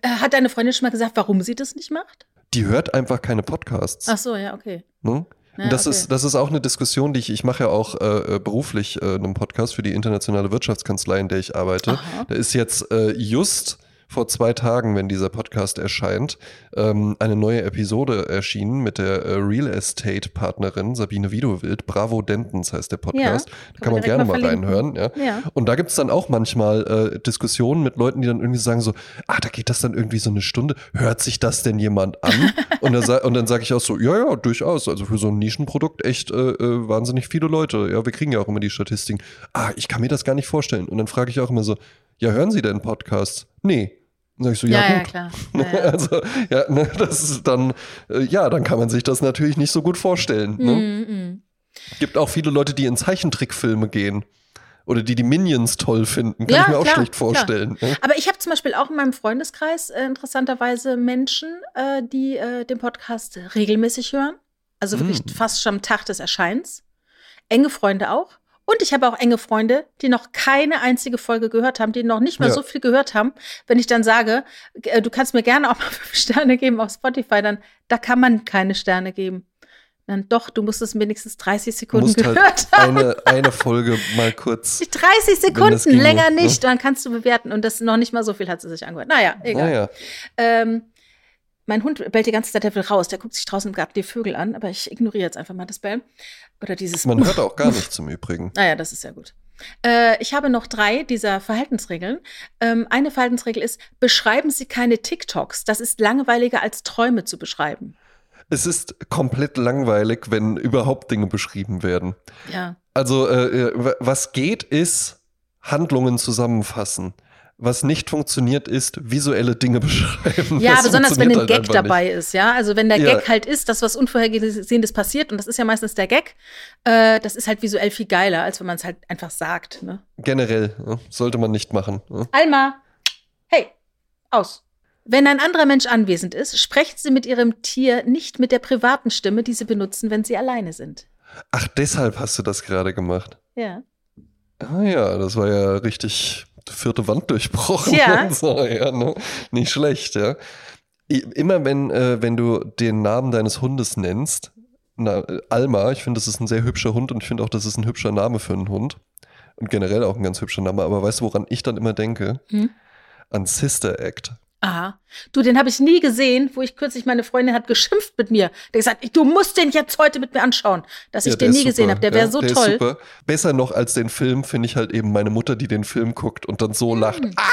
äh, hat deine Freundin schon mal gesagt, warum sie das nicht macht? Die hört einfach keine Podcasts. Ach so, ja, okay. Ne? Ja, das, okay. ist, das ist auch eine Diskussion, die ich, ich mache ja auch äh, äh, beruflich äh, einen Podcast für die internationale Wirtschaftskanzlei, in der ich arbeite. Aha. Da ist jetzt äh, just vor zwei Tagen, wenn dieser Podcast erscheint, ähm, eine neue Episode erschienen mit der äh, Real Estate Partnerin Sabine Widowild. Bravo Dentons heißt der Podcast. da kann man gerne mal mal reinhören. Ja. Ja. Und da gibt es dann auch manchmal äh, Diskussionen mit Leuten, die dann irgendwie sagen so, ah, da geht das dann irgendwie so eine Stunde. Hört sich das denn jemand an? und, dann und dann sage ich auch so, ja, ja, durchaus. Also für so ein Nischenprodukt echt äh, äh, wahnsinnig viele Leute. Ja, wir kriegen ja auch immer die Statistiken. Ah, ich kann mir das gar nicht vorstellen. Und dann frage ich auch immer so, ja, hören Sie denn Podcasts? Nee. Sag ich so, ja, Ja, ja, gut. klar. Ja, ja. Also, ja, ne, das ist dann, äh, ja, dann kann man sich das natürlich nicht so gut vorstellen. Ne? Mm, mm. Gibt auch viele Leute, die in Zeichentrickfilme gehen. Oder die die Minions toll finden. Kann Ja, ich mir auch klar, schlecht vorstellen. ne? Aber ich habe zum Beispiel auch in meinem Freundeskreis äh, interessanterweise Menschen, äh, die äh, den Podcast regelmäßig hören. Also wirklich Mm. fast schon am Tag des Erscheins. Enge Freunde auch. Und ich habe auch enge Freunde, die noch keine einzige Folge gehört haben, die noch nicht mal Ja. so viel gehört haben. Wenn ich dann sage, äh, du kannst mir gerne auch mal fünf Sterne geben auf Spotify, dann da kann man keine Sterne geben. Dann doch, du musst es mindestens 30 Du Sekunden musst gehört halt haben. eine, eine Folge mal kurz. 30 Wenn Sekunden, länger ne? nicht, dann kannst du bewerten. Und das noch nicht mal so viel hat sie sich angehört. Naja, egal. Naja, Ähm, mein Hund bellt die ganze Zeit, der will raus. Der guckt sich draußen im Garten die Vögel an, aber ich ignoriere jetzt einfach mal das Bellen. Oder dieses. man hört auch gar nichts im Übrigen. Naja, das ist ja gut. Äh, ich habe noch drei dieser Verhaltensregeln. Ähm, eine Verhaltensregel ist, beschreiben Sie keine TikToks. Das ist langweiliger als Träume zu beschreiben. Es ist komplett langweilig, wenn überhaupt Dinge beschrieben werden. Ja. Also, äh, äh, was geht, ist Handlungen zusammenfassen. Was nicht funktioniert, ist visuelle Dinge beschreiben. Ja, Das besonders wenn ein halt Gag dabei ist, ja. Also wenn der Ja. Gag halt ist, dass was Unvorhergesehenes passiert, und das ist ja meistens der Gag, äh, das ist halt visuell viel geiler, als wenn man es halt einfach sagt. Ne? Nicht. Generell ja, sollte man nicht machen. Ja. Alma, hey, aus. Wenn ein anderer Mensch anwesend ist, sprechen Sie mit Ihrem Tier nicht mit der privaten Stimme, die Sie benutzen, wenn Sie alleine sind. Ach, deshalb hast du das gerade gemacht. Ja. Ah ja, das war ja richtig vierte Wand durchbrochen. Ja. und So, ja ne? Nicht schlecht, ja. Immer wenn, äh, wenn du den Namen deines Hundes nennst, na, Alma, ich finde, das ist ein sehr hübscher Hund und ich finde auch, das ist ein hübscher Name für einen Hund. Und generell auch ein ganz hübscher Name. Aber weißt du, woran ich dann immer denke? Hm? An Sister Act. Aha. Du, den habe ich nie gesehen, wo ich kürzlich meine Freundin hat geschimpft mit mir. Der gesagt, du musst den jetzt heute mit mir anschauen, dass ich Ja, den der nie ist gesehen super. habe. Der wäre Ja, so der Ist toll. super. Besser noch als den Film finde ich halt eben meine Mutter, die den Film guckt und dann so lacht. Hm. Ah!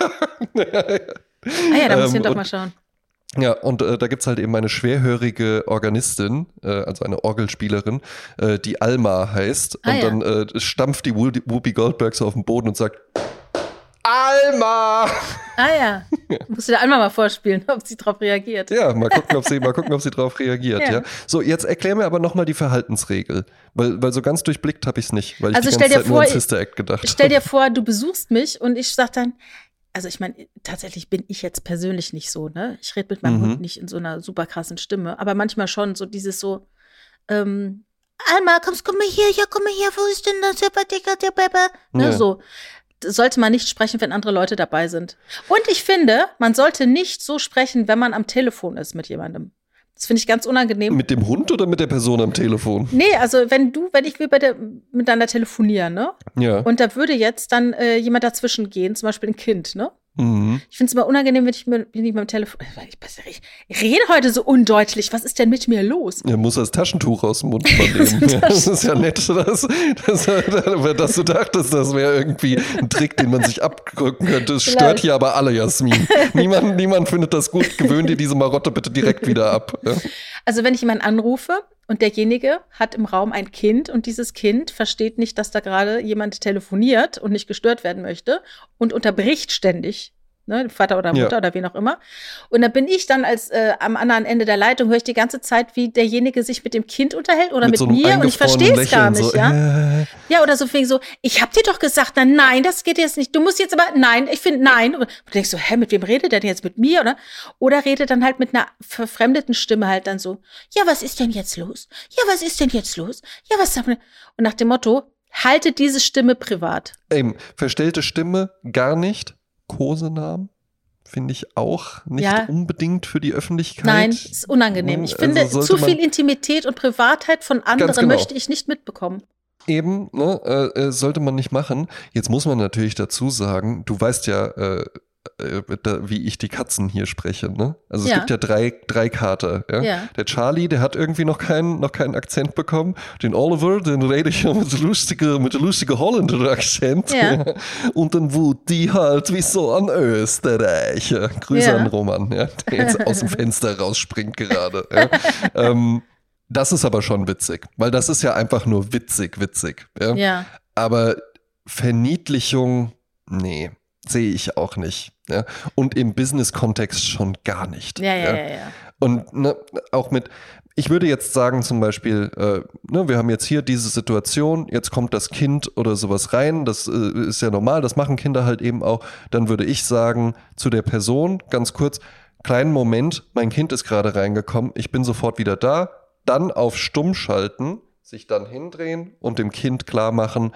Ah ja, da muss ich Ähm, doch mal schauen. Ja, und äh, da gibt's halt eben eine schwerhörige Organistin, äh, also eine Orgelspielerin, äh, die Alma heißt. Ah, und ja. dann äh, stampft die Whoopi Goldberg so auf den Boden und sagt, Alma! Ah ja. Musst du da einmal mal vorspielen, ob sie drauf reagiert. Ja, mal gucken, ob sie, mal gucken, ob sie drauf reagiert. Ja. Ja. So, jetzt erklär mir aber nochmal die Verhaltensregel. Weil, weil so ganz durchblickt habe ich es nicht, weil ich Also die stell ganze dir Zeit nur an vor, Sister Act gedacht Stell dir vor, du besuchst mich und ich sag dann, also ich meine, tatsächlich bin ich jetzt persönlich nicht so, ne? Ich rede mit meinem Mhm. Hund nicht in so einer super krassen Stimme, aber manchmal schon so dieses so, ähm, Alma, kommst, komm mal hier, ja, komm mal hier, wo ist denn das? Ne, Ja. so. Sollte man nicht sprechen, wenn andere Leute dabei sind. Und ich finde, man sollte nicht so sprechen, wenn man am Telefon ist mit jemandem. Das finde ich ganz unangenehm. Mit dem Hund oder mit der Person am Telefon? Nee, also wenn du, wenn ich will bei der, miteinander telefonieren, ne? Ja. Und da würde jetzt dann äh, jemand dazwischen gehen, zum Beispiel ein Kind, ne? Mhm. Ich finde es immer unangenehm, wenn ich, mir- wenn ich beim Telefon. Ich, ich, ich rede heute so undeutlich. Was ist denn mit mir los? Er muss das Taschentuch aus dem Mund vernehmen. ja, das ist ja nett, dass, dass, dass du dachtest, das wäre irgendwie ein Trick, den man sich abgucken könnte. Es stört Vielleicht. hier aber alle, Jasmin. Niemand, niemand findet das gut. Gewöhn dir diese Marotte bitte direkt wieder ab. Ja? Also, wenn ich jemanden anrufe und derjenige hat im Raum ein Kind und dieses Kind versteht nicht, dass da gerade jemand telefoniert und nicht gestört werden möchte und unterbricht ständig. Ne, Vater oder Ja. Mutter oder wen auch immer. Und da bin ich dann als äh, am anderen Ende der Leitung, höre ich die ganze Zeit, wie derjenige sich mit dem Kind unterhält oder mit, so einem mir und ich verstehe es gar nicht, so, ja. äh, Ja, oder so wegen so, ich hab dir doch gesagt, na, nein, das geht jetzt nicht. Du musst jetzt aber, nein, ich finde, nein. Und du denkst so, hä, mit wem redet der denn jetzt? Mit mir, oder? Oder redet dann halt mit einer verfremdeten Stimme halt dann so, ja, was ist denn jetzt los? Ja, was ist denn jetzt los? Ja, was sagt man? Und nach dem Motto, halte diese Stimme privat. Eben, verstellte Stimme gar nicht. Kosenamen finde ich auch nicht Ja. unbedingt für die Öffentlichkeit. Nein, ist unangenehm. Ich Also finde, sollte zu viel Intimität und Privatheit von anderen genau. möchte ich nicht mitbekommen. Eben, ne, äh, äh, sollte man nicht machen. Jetzt muss man natürlich dazu sagen, du weißt ja, äh, da, wie ich die Katzen hier spreche, ne? Also es Ja. gibt ja drei, drei Kater. Ja? Ja. Der Charlie, der hat irgendwie noch keinen, noch keinen Akzent bekommen. Den Oliver, den rede ich ja mit lustiger, mit lustiger Holländer Akzent. Ja. Und dann Woody halt wie so ein Österreicher. Grüße an Roman, der jetzt aus dem Fenster rausspringt gerade. Ähm, das ist aber schon witzig, weil das ist ja einfach nur witzig, witzig. Ja. Aber Verniedlichung, nee, sehe ich auch nicht. Ja? Und im Business-Kontext schon gar nicht. Ja, ja, ja, ja. Und ne, auch mit, ich würde jetzt sagen zum Beispiel, äh, ne, wir haben jetzt hier diese Situation, jetzt kommt das Kind oder sowas rein, das äh, ist ja normal, das machen Kinder halt eben auch. Dann würde ich sagen zu der Person ganz kurz, kleinen Moment, mein Kind ist gerade reingekommen, ich bin sofort wieder da, dann auf Stumm schalten, sich dann hindrehen und dem Kind klar machen,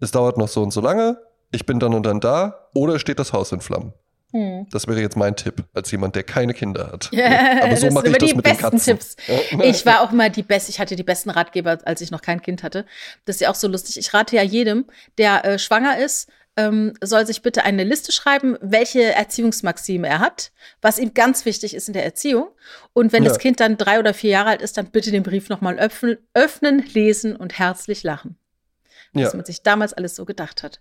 es dauert noch so und so lange, ich bin dann und dann da oder steht das Haus in Flammen. Hm. Das wäre jetzt mein Tipp, als jemand, der keine Kinder hat. Ja, aber so mache ich das mit den Katzen. Tipps. Ich war auch mal die beste, ich hatte die besten Ratgeber, als ich noch kein Kind hatte. Das ist ja auch so lustig. Ich rate ja jedem, der äh, schwanger ist, ähm, soll sich bitte eine Liste schreiben, welche Erziehungsmaxime er hat, was ihm ganz wichtig ist in der Erziehung. Und wenn ja. das Kind dann drei oder vier Jahre alt ist, dann bitte den Brief nochmal öffnen, öffnen, lesen und herzlich lachen. Ja. Was man sich damals alles so gedacht hat.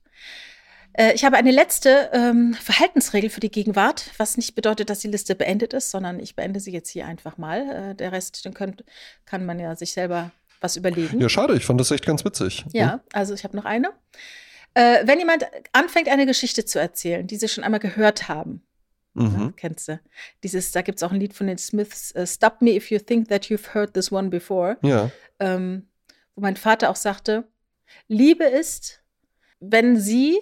Äh, ich habe eine letzte ähm, Verhaltensregel für die Gegenwart, was nicht bedeutet, dass die Liste beendet ist, sondern ich beende sie jetzt hier einfach mal. Äh, der Rest, den könnt, kann man ja sich selber was überlegen. Ja, schade, ich fand das echt ganz witzig. Ja, hm? also ich habe noch eine. Äh, wenn jemand anfängt, eine Geschichte zu erzählen, die sie schon einmal gehört haben, mhm. ja, kennst du? Dieses, da gibt es auch ein Lied von den Smiths, uh, Stop me if you think that you've heard this one before. Ja. Ähm, wo mein Vater auch sagte, Liebe ist, wenn sie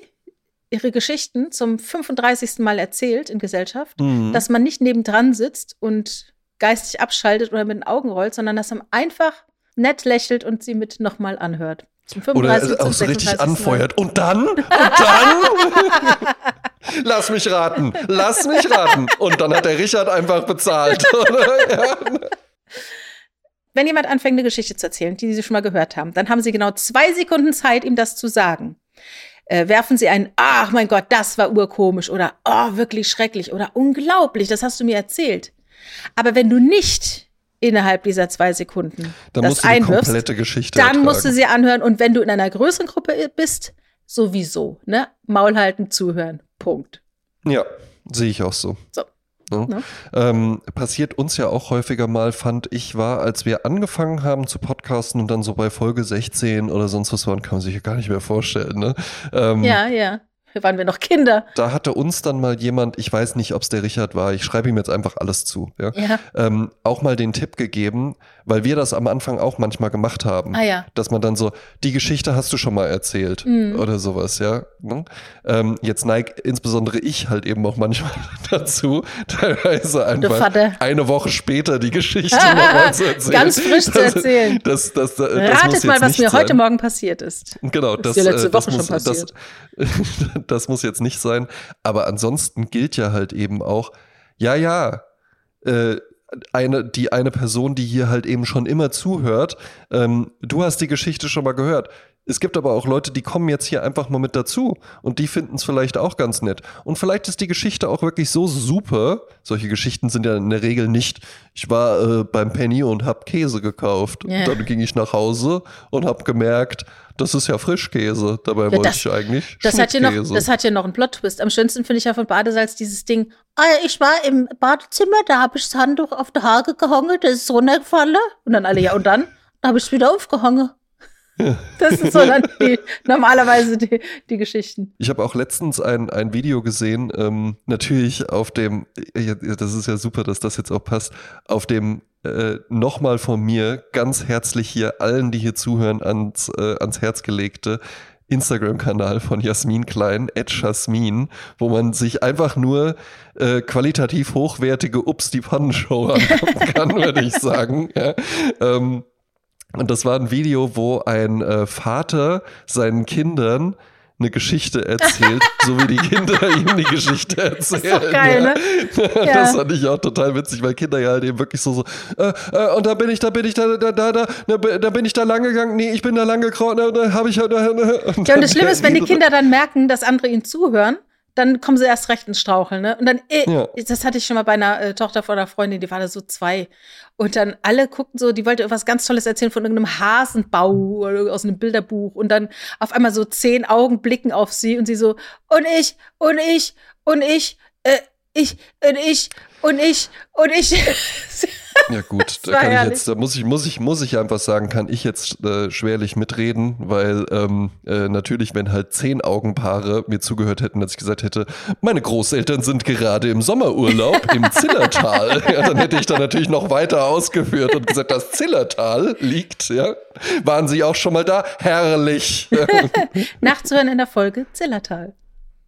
ihre Geschichten zum 35. Mal erzählt in Gesellschaft, mhm. dass man nicht nebendran sitzt und geistig abschaltet oder mit den Augen rollt, sondern dass man einfach nett lächelt und sie mit nochmal anhört. Zum 35. Oder auch so richtig anfeuert. Und dann? Und dann? Lass mich raten. Lass mich raten. Und dann hat der Richard einfach bezahlt. ja. Wenn jemand anfängt, eine Geschichte zu erzählen, die Sie schon mal gehört haben, dann haben Sie genau zwei Sekunden Zeit, ihm das zu sagen. Äh, werfen Sie ein, ach mein Gott, das war urkomisch oder oh, wirklich schrecklich oder unglaublich, das hast du mir erzählt. Aber wenn du nicht innerhalb dieser zwei Sekunden dann das musst du die einwirfst, komplette Geschichte dann ertragen. musst du sie anhören. Und wenn du in einer größeren Gruppe bist, sowieso. Ne? Maul halten, zuhören. Punkt. Ja, sehe ich auch so. So. Ja. Ne? Ähm, passiert uns ja auch häufiger mal, fand ich, war, als wir angefangen haben zu podcasten und dann so bei Folge 16 oder sonst was waren, kann man sich ja gar nicht mehr vorstellen. Ne? Ähm, ja, ja waren wir noch Kinder. Da hatte uns dann mal jemand, ich weiß nicht, ob es der Richard war, ich schreibe ihm jetzt einfach alles zu, ja, ja. Ähm, auch mal den Tipp gegeben, weil wir das am Anfang auch manchmal gemacht haben. Ah, ja. Dass man dann so, die Geschichte hast du schon mal erzählt mhm. oder sowas, ja. Ne? Ähm, jetzt neigt insbesondere ich halt eben auch manchmal dazu, teilweise einfach eine Woche später die Geschichte nochmal zu erzählen. Ganz frisch zu erzählen. Das, das, das, Ratet mal, was mir sein. heute Morgen passiert ist. Genau, das, ist letzte äh, Woche muss, schon passiert. das muss jetzt nicht sein. Aber ansonsten gilt ja halt eben auch, ja, ja, äh, eine, die eine Person, die hier halt eben schon immer zuhört, ähm, du hast die Geschichte schon mal gehört. Es gibt aber auch Leute, die kommen jetzt hier einfach mal mit dazu und die finden es vielleicht auch ganz nett. Und vielleicht ist die Geschichte auch wirklich so super. Solche Geschichten sind ja in der Regel nicht, ich war äh, beim Penny und hab Käse gekauft. Yeah. Dann ging ich nach Hause und hab gemerkt, das ist ja Frischkäse. Dabei ja, wollte ich eigentlich das hat, ja noch, das hat ja noch einen Plot-Twist. Am schönsten finde ich ja von Badesalz dieses Ding. Ah, ich war im Badezimmer, da habe ich das Handtuch auf der Haare gehangen, das ist runtergefallen. Und dann alle, ja, und dann? Da habe ich es wieder aufgehangen. Das ist so dann die, normalerweise die, die Geschichten. Ich habe auch letztens ein, ein Video gesehen, ähm, natürlich auf dem, ja, das ist ja super, dass das jetzt auch passt, auf dem äh, nochmal von mir ganz herzlich hier allen, die hier zuhören, ans, äh, ans Herz gelegte Instagram-Kanal von Jasmin Klein, Ed Jasmin, wo man sich einfach nur äh, qualitativ hochwertige Ups die Pannenshow angucken kann, würde ich sagen. Ja. Ähm, und das war ein Video, wo ein äh, Vater seinen Kindern eine Geschichte erzählt, so wie die Kinder ihm die Geschichte erzählen. Das ist doch geil, ne? ja. Das fand ich auch total witzig, weil Kinder ja halt eben wirklich so so äh, äh, und da bin ich, da bin ich da da da da da bin ich da lang gegangen. Nee, ich bin da lang gekraunt, da habe ich da, da, und Ja, und das Schlimme ist, wenn die Kinder dann merken, dass andere ihnen zuhören dann kommen sie erst recht ins Straucheln, ne? Und dann, äh, ja. das hatte ich schon mal bei einer äh, Tochter von einer Freundin, die war da so zwei. Und dann alle guckten so, die wollte irgendwas ganz Tolles erzählen von irgendeinem Hasenbau oder aus einem Bilderbuch. Und dann auf einmal so zehn Augen blicken auf sie und sie so, und ich, und ich, und ich, äh, ich, und ich, und ich, und ich. Ja gut, da kann ich jetzt, da muss ich, muss ich, muss ich einfach sagen, kann ich jetzt äh, schwerlich mitreden, weil ähm, äh, natürlich, wenn halt zehn Augenpaare mir zugehört hätten, dass ich gesagt hätte, meine Großeltern sind gerade im Sommerurlaub im Zillertal, ja, dann hätte ich da natürlich noch weiter ausgeführt und gesagt, das Zillertal liegt, ja. Waren Sie auch schon mal da? Herrlich. Nachzuhören in der Folge Zillertal.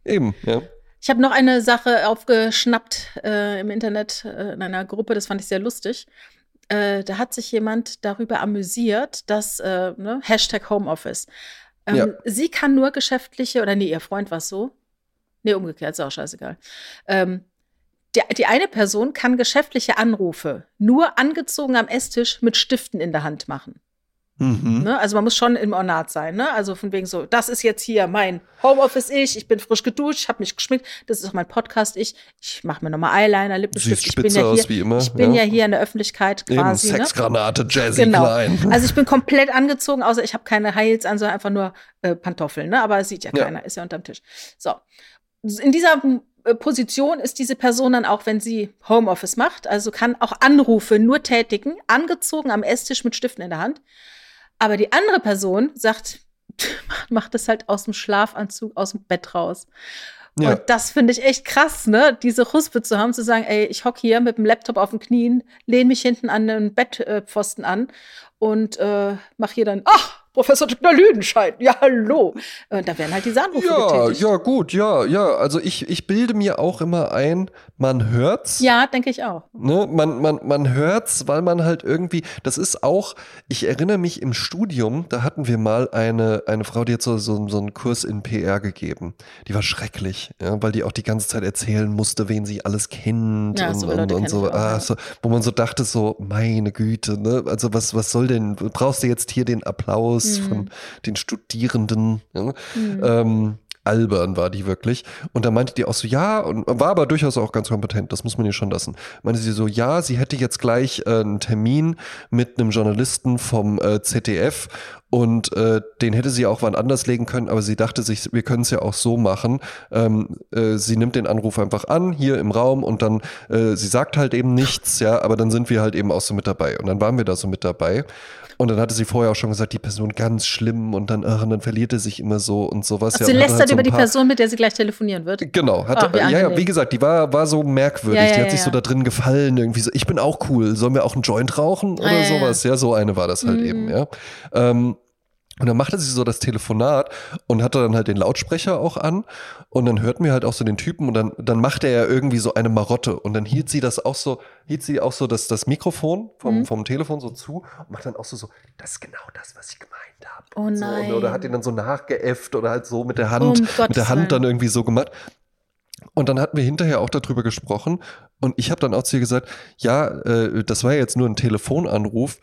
Eben, ja. Ich habe noch eine Sache aufgeschnappt äh, im Internet äh, in einer Gruppe, das fand ich sehr lustig. äh, da hat sich jemand darüber amüsiert, dass äh, ne, Hashtag Homeoffice. Ähm, Ja. Sie kann nur geschäftliche, oder nee, ihr Freund war es so. Nee, umgekehrt, ist auch scheißegal. Ähm, die, die eine Person kann geschäftliche Anrufe nur angezogen am Esstisch mit Stiften in der Hand machen. Mhm. Ne? Also man muss schon im Ornat sein. Ne? Also von wegen so, das ist jetzt hier mein Homeoffice-Ich, ich bin frisch geduscht, habe mich geschminkt, das ist auch mein Podcast-Ich. Ich mache mir nochmal Eyeliner, Lippenstift. Ich bin ja aus wie immer. ich bin ja. ja. hier in der Öffentlichkeit Eben, quasi. Ne? Sexgranate, Jazzy Genau. Klein. Also ich bin komplett angezogen, außer ich habe keine High Heels an, sondern einfach nur äh, Pantoffeln. Ne? Aber es sieht ja Ja. keiner, ist ja unterm Tisch. So. In dieser äh, Position ist diese Person dann auch, wenn sie Homeoffice macht, also kann auch Anrufe nur tätigen, angezogen am Esstisch mit Stiften in der Hand. Aber die andere Person sagt, macht das halt aus dem Schlafanzug, aus dem Bett raus. Ja. Und das finde ich echt krass, ne? Diese Ruspe zu haben, zu sagen, ey, ich hock hier mit dem Laptop auf den Knien, lehne mich hinten an den Bettpfosten an und äh, mach hier dann, ach, Professor Dr. Lüdenscheid, ja, hallo. Und da werden halt diese Anrufe Ja, getätigt. ja, gut, ja, ja. Also ich, ich bilde mir auch immer ein, man hört's. Ja, denke ich auch. Ne, man, man, man hört's, weil man halt irgendwie, das ist auch, ich erinnere mich im Studium, da hatten wir mal eine, eine Frau, die hat so, so, so einen Kurs in PR gegeben. Die war schrecklich, ja, weil die auch die ganze Zeit erzählen musste, wen sie alles kennt Ja, und, so und, und so, auch, ah, ja. so. Wo man so dachte, so, meine Güte, ne? Also was, was soll denn, brauchst du jetzt hier den Applaus Mhm. von den Studierenden? Ja? Mhm. Ähm, albern war die wirklich. Und da meinte die auch so, ja, und war aber durchaus auch ganz kompetent, das muss man ihr schon lassen. Meinte sie so, ja, sie hätte jetzt gleich äh, einen Termin mit einem Journalisten vom äh, ZDF und äh, den hätte sie auch wann anders legen können, aber sie dachte sich, wir können es ja auch so machen. Ähm, äh, sie nimmt den Anruf einfach an, hier im Raum und dann, äh, sie sagt halt eben nichts, ja, aber dann sind wir halt eben auch so mit dabei. Und dann waren wir da so mit dabei. Und dann hatte sie vorher auch schon gesagt, die Person ganz schlimm und dann, ach, und dann verliert er sich immer so und sowas. Ach, ja, sie lästert halt so über die Person, mit der sie gleich telefonieren wird. Genau, hatte, Ach, wie ja, ja, wie gesagt, die war, war so merkwürdig. Ja, ja, die hat sich so da drin gefallen, irgendwie so, ich bin auch cool, sollen wir auch einen Joint rauchen oder Ah, sowas? Ja, so eine war das halt Mhm. eben, ja. Ähm, und dann machte sie so das Telefonat und hatte dann halt den Lautsprecher auch an und dann hörten wir halt auch so den Typen und dann, dann machte er irgendwie so eine Marotte und dann hielt sie das auch so, hielt sie auch so das, das Mikrofon vom, Mhm. vom Telefon so zu und macht dann auch so, so, das ist genau das, was ich gemeint habe. Oh Und so, nein. und, oder hat ihn dann so nachgeäfft oder halt so mit der Hand, mit Gottes der Hand dann irgendwie so gemacht. Und dann hatten wir hinterher auch darüber gesprochen und ich habe dann auch zu ihr gesagt, ja, äh, das war ja jetzt nur ein Telefonanruf.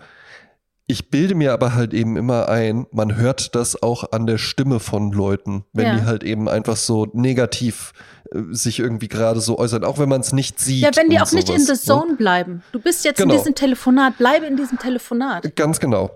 Ich bilde mir aber halt eben immer ein, man hört das auch an der Stimme von Leuten, wenn Ja. die halt eben einfach so negativ äh, sich irgendwie gerade so äußern, auch wenn man es nicht sieht. Ja, wenn die auch nicht in sowas, the ne? zone bleiben. Du bist jetzt Genau. in diesem Telefonat, bleibe in diesem Telefonat. Ganz genau.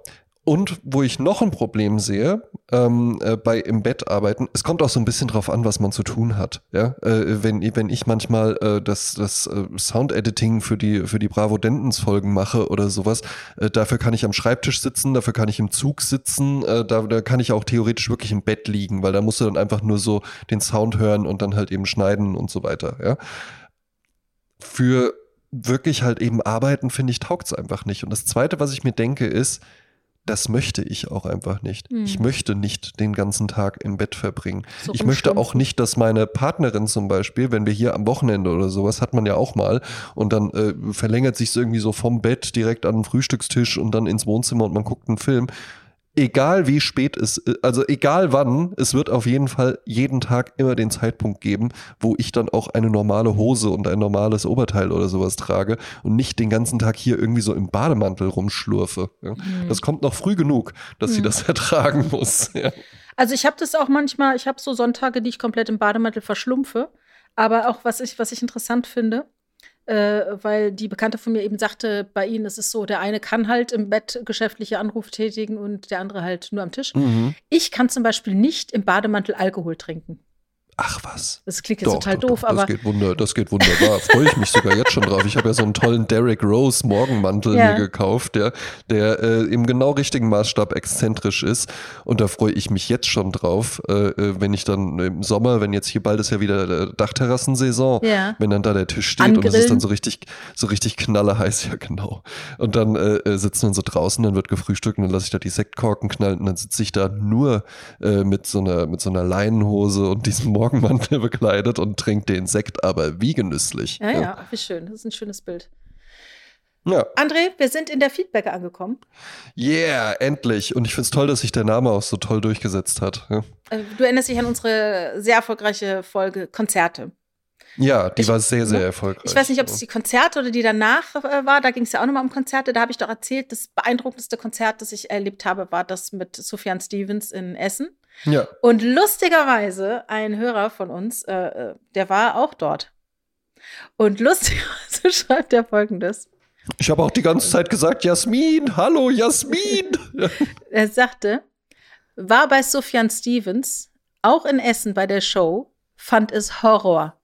Und wo ich noch ein Problem sehe, ähm, äh, bei im Bett arbeiten, es kommt auch so ein bisschen drauf an, was man zu tun hat. Ja? Äh, wenn, wenn ich manchmal äh, das, das äh, Sound-Editing für die, für die Bravo Dentons-Folgen mache oder sowas, äh, dafür kann ich am Schreibtisch sitzen, dafür kann ich im Zug sitzen, äh, da, da kann ich auch theoretisch wirklich im Bett liegen, weil da musst du dann einfach nur so den Sound hören und dann halt eben schneiden und so weiter. Ja? Für wirklich halt eben arbeiten, finde ich, taugt es einfach nicht. Und das Zweite, was ich mir denke, ist, das möchte ich auch einfach nicht. Hm. Ich möchte nicht den ganzen Tag im Bett verbringen. So ich möchte auch nicht, dass meine Partnerin zum Beispiel, wenn wir hier am Wochenende oder sowas, hat man ja auch mal, und dann äh, verlängert sich irgendwie so vom Bett direkt an den Frühstückstisch und dann ins Wohnzimmer und man guckt einen Film. Egal wie spät es, äh, also egal wann, es wird auf jeden Fall jeden Tag immer den Zeitpunkt geben, wo ich dann auch eine normale Hose und ein normales Oberteil oder sowas trage und nicht den ganzen Tag hier irgendwie so im Bademantel rumschlurfe. Ja. Mhm. Das kommt noch früh genug, dass sie Hm. das ertragen muss. Ja. Also ich habe das auch manchmal, ich habe so Sonntage, die ich komplett im Bademantel verschlumpfe. Aber auch was ich, was ich interessant finde, äh, weil die Bekannte von mir eben sagte, bei ihnen ist es so, der eine kann halt im Bett geschäftliche Anrufe tätigen und der andere halt nur am Tisch. Mhm. Ich kann zum Beispiel nicht im Bademantel Alkohol trinken. Ach was. Das klingt jetzt total doch, doof, doch, aber das geht, wunder, das geht wunderbar. Freue ich mich sogar jetzt schon drauf. Ich habe ja so einen tollen Derrick Rose Morgenmantel Ja. mir gekauft, der, der äh, im genau richtigen Maßstab exzentrisch ist. Und da freue ich mich jetzt schon drauf, äh, äh, wenn ich dann im Sommer, wenn jetzt hier bald ist ja wieder äh, Dachterrassensaison, ja. wenn dann da der Tisch steht und es ist Angrillen. dann so richtig, so richtig knallerheiß, ja genau. Und dann äh, äh, sitzen wir so draußen, dann wird gefrühstückt und dann lasse ich da die Sektkorken knallen und dann sitze ich da nur mit so einer mit so einer Leinenhose und diesem Morgenmantel bekleidet und trinke den Sekt, aber wie genüsslich. Ja, ja, wie schön. Das ist ein schönes Bild. Ja. André, wir sind in der Feedback angekommen. Yeah, endlich. Und ich finde es toll, dass sich der Name auch so toll durchgesetzt hat. Ja, Äh, Du erinnerst dich an unsere sehr erfolgreiche Folge Konzerte. ja die Ich- war sehr, sehr ne? erfolgreich. Ich weiß nicht, ob es die Konzerte oder die danach äh, war. Da ging es ja auch nochmal um Konzerte. Da habe ich doch erzählt, das beeindruckendste Konzert, das ich erlebt habe, war das mit Sufjan Stevens in Essen. Ja. Und lustigerweise, ein Hörer von uns, äh, äh, der war auch dort. Und lustigerweise schreibt er folgendes. Ich habe auch die ganze Zeit gesagt, Jasmin, hallo Jasmin. Er sagte, war bei Sufjan Stevens, auch in Essen bei der Show, fand es Horror.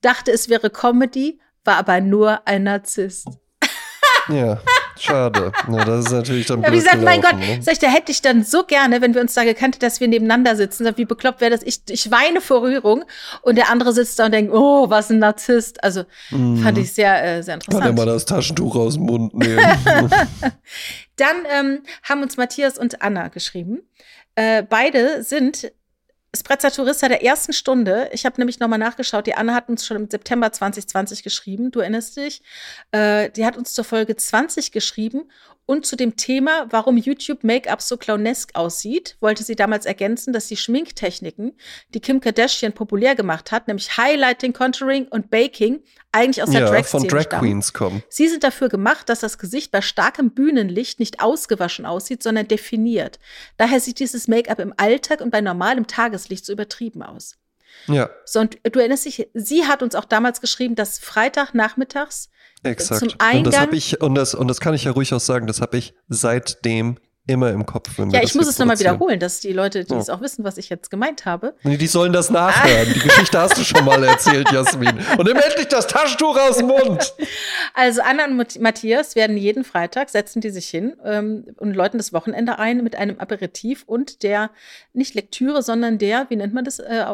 Dachte, es wäre Comedy, war aber nur ein Narzisst. ja, schade. Ja, das ist natürlich dann Ja, wie gesagt, mein Gott, gelaufen, ne? sag ich, da hätte ich dann so gerne, wenn wir uns da gekannt hätten, dass wir nebeneinander sitzen. Sag, Wie bekloppt wäre das? Ich, ich weine vor Rührung und der andere sitzt da und denkt, oh, was ein Narzisst. Also fand ich sehr, äh, sehr Kann er interessant. mal das Taschentuch aus dem Mund nehmen. Dann ähm, haben uns Matthias und Anna geschrieben. Äh, beide sind Sprezza Tourista der ersten Stunde. Ich habe nämlich nochmal nachgeschaut. Die Anna hat uns schon im September 2020 geschrieben. Du erinnerst dich? Äh, die hat uns zur Folge 20 geschrieben. Und zu dem Thema, warum YouTube Make-up so clownesk aussieht, wollte sie damals ergänzen, dass die Schminktechniken, die Kim Kardashian populär gemacht hat, nämlich Highlighting, Contouring und Baking, eigentlich aus der ja, Drag-Szene von Drag stammen. Queens kommen. Sie sind dafür gemacht, dass das Gesicht bei starkem Bühnenlicht nicht ausgewaschen aussieht, sondern definiert. Daher sieht dieses Make-up im Alltag und bei normalem Tageslicht so übertrieben aus. Ja, So, und du erinnerst dich, sie hat uns auch damals geschrieben, dass Freitagnachmittags exakt. Zum und das Eingang- ich, und das, und das kann ich ja ruhig auch sagen, das habe ich seitdem immer im Kopf. Wenn Ja, ich muss es nochmal wiederholen, dass die Leute, die Ja. es auch wissen, was ich jetzt gemeint habe. Nee, Die sollen das nachhören. Die Geschichte hast du schon mal erzählt, Jasmin. Und nimm endlich das Taschentuch aus dem Mund. Also Anna und Matt- Matthias werden jeden Freitag, setzen die sich hin ähm, und läuten das Wochenende ein mit einem Aperitif und der, nicht Lektüre, sondern der, wie nennt man das, äh,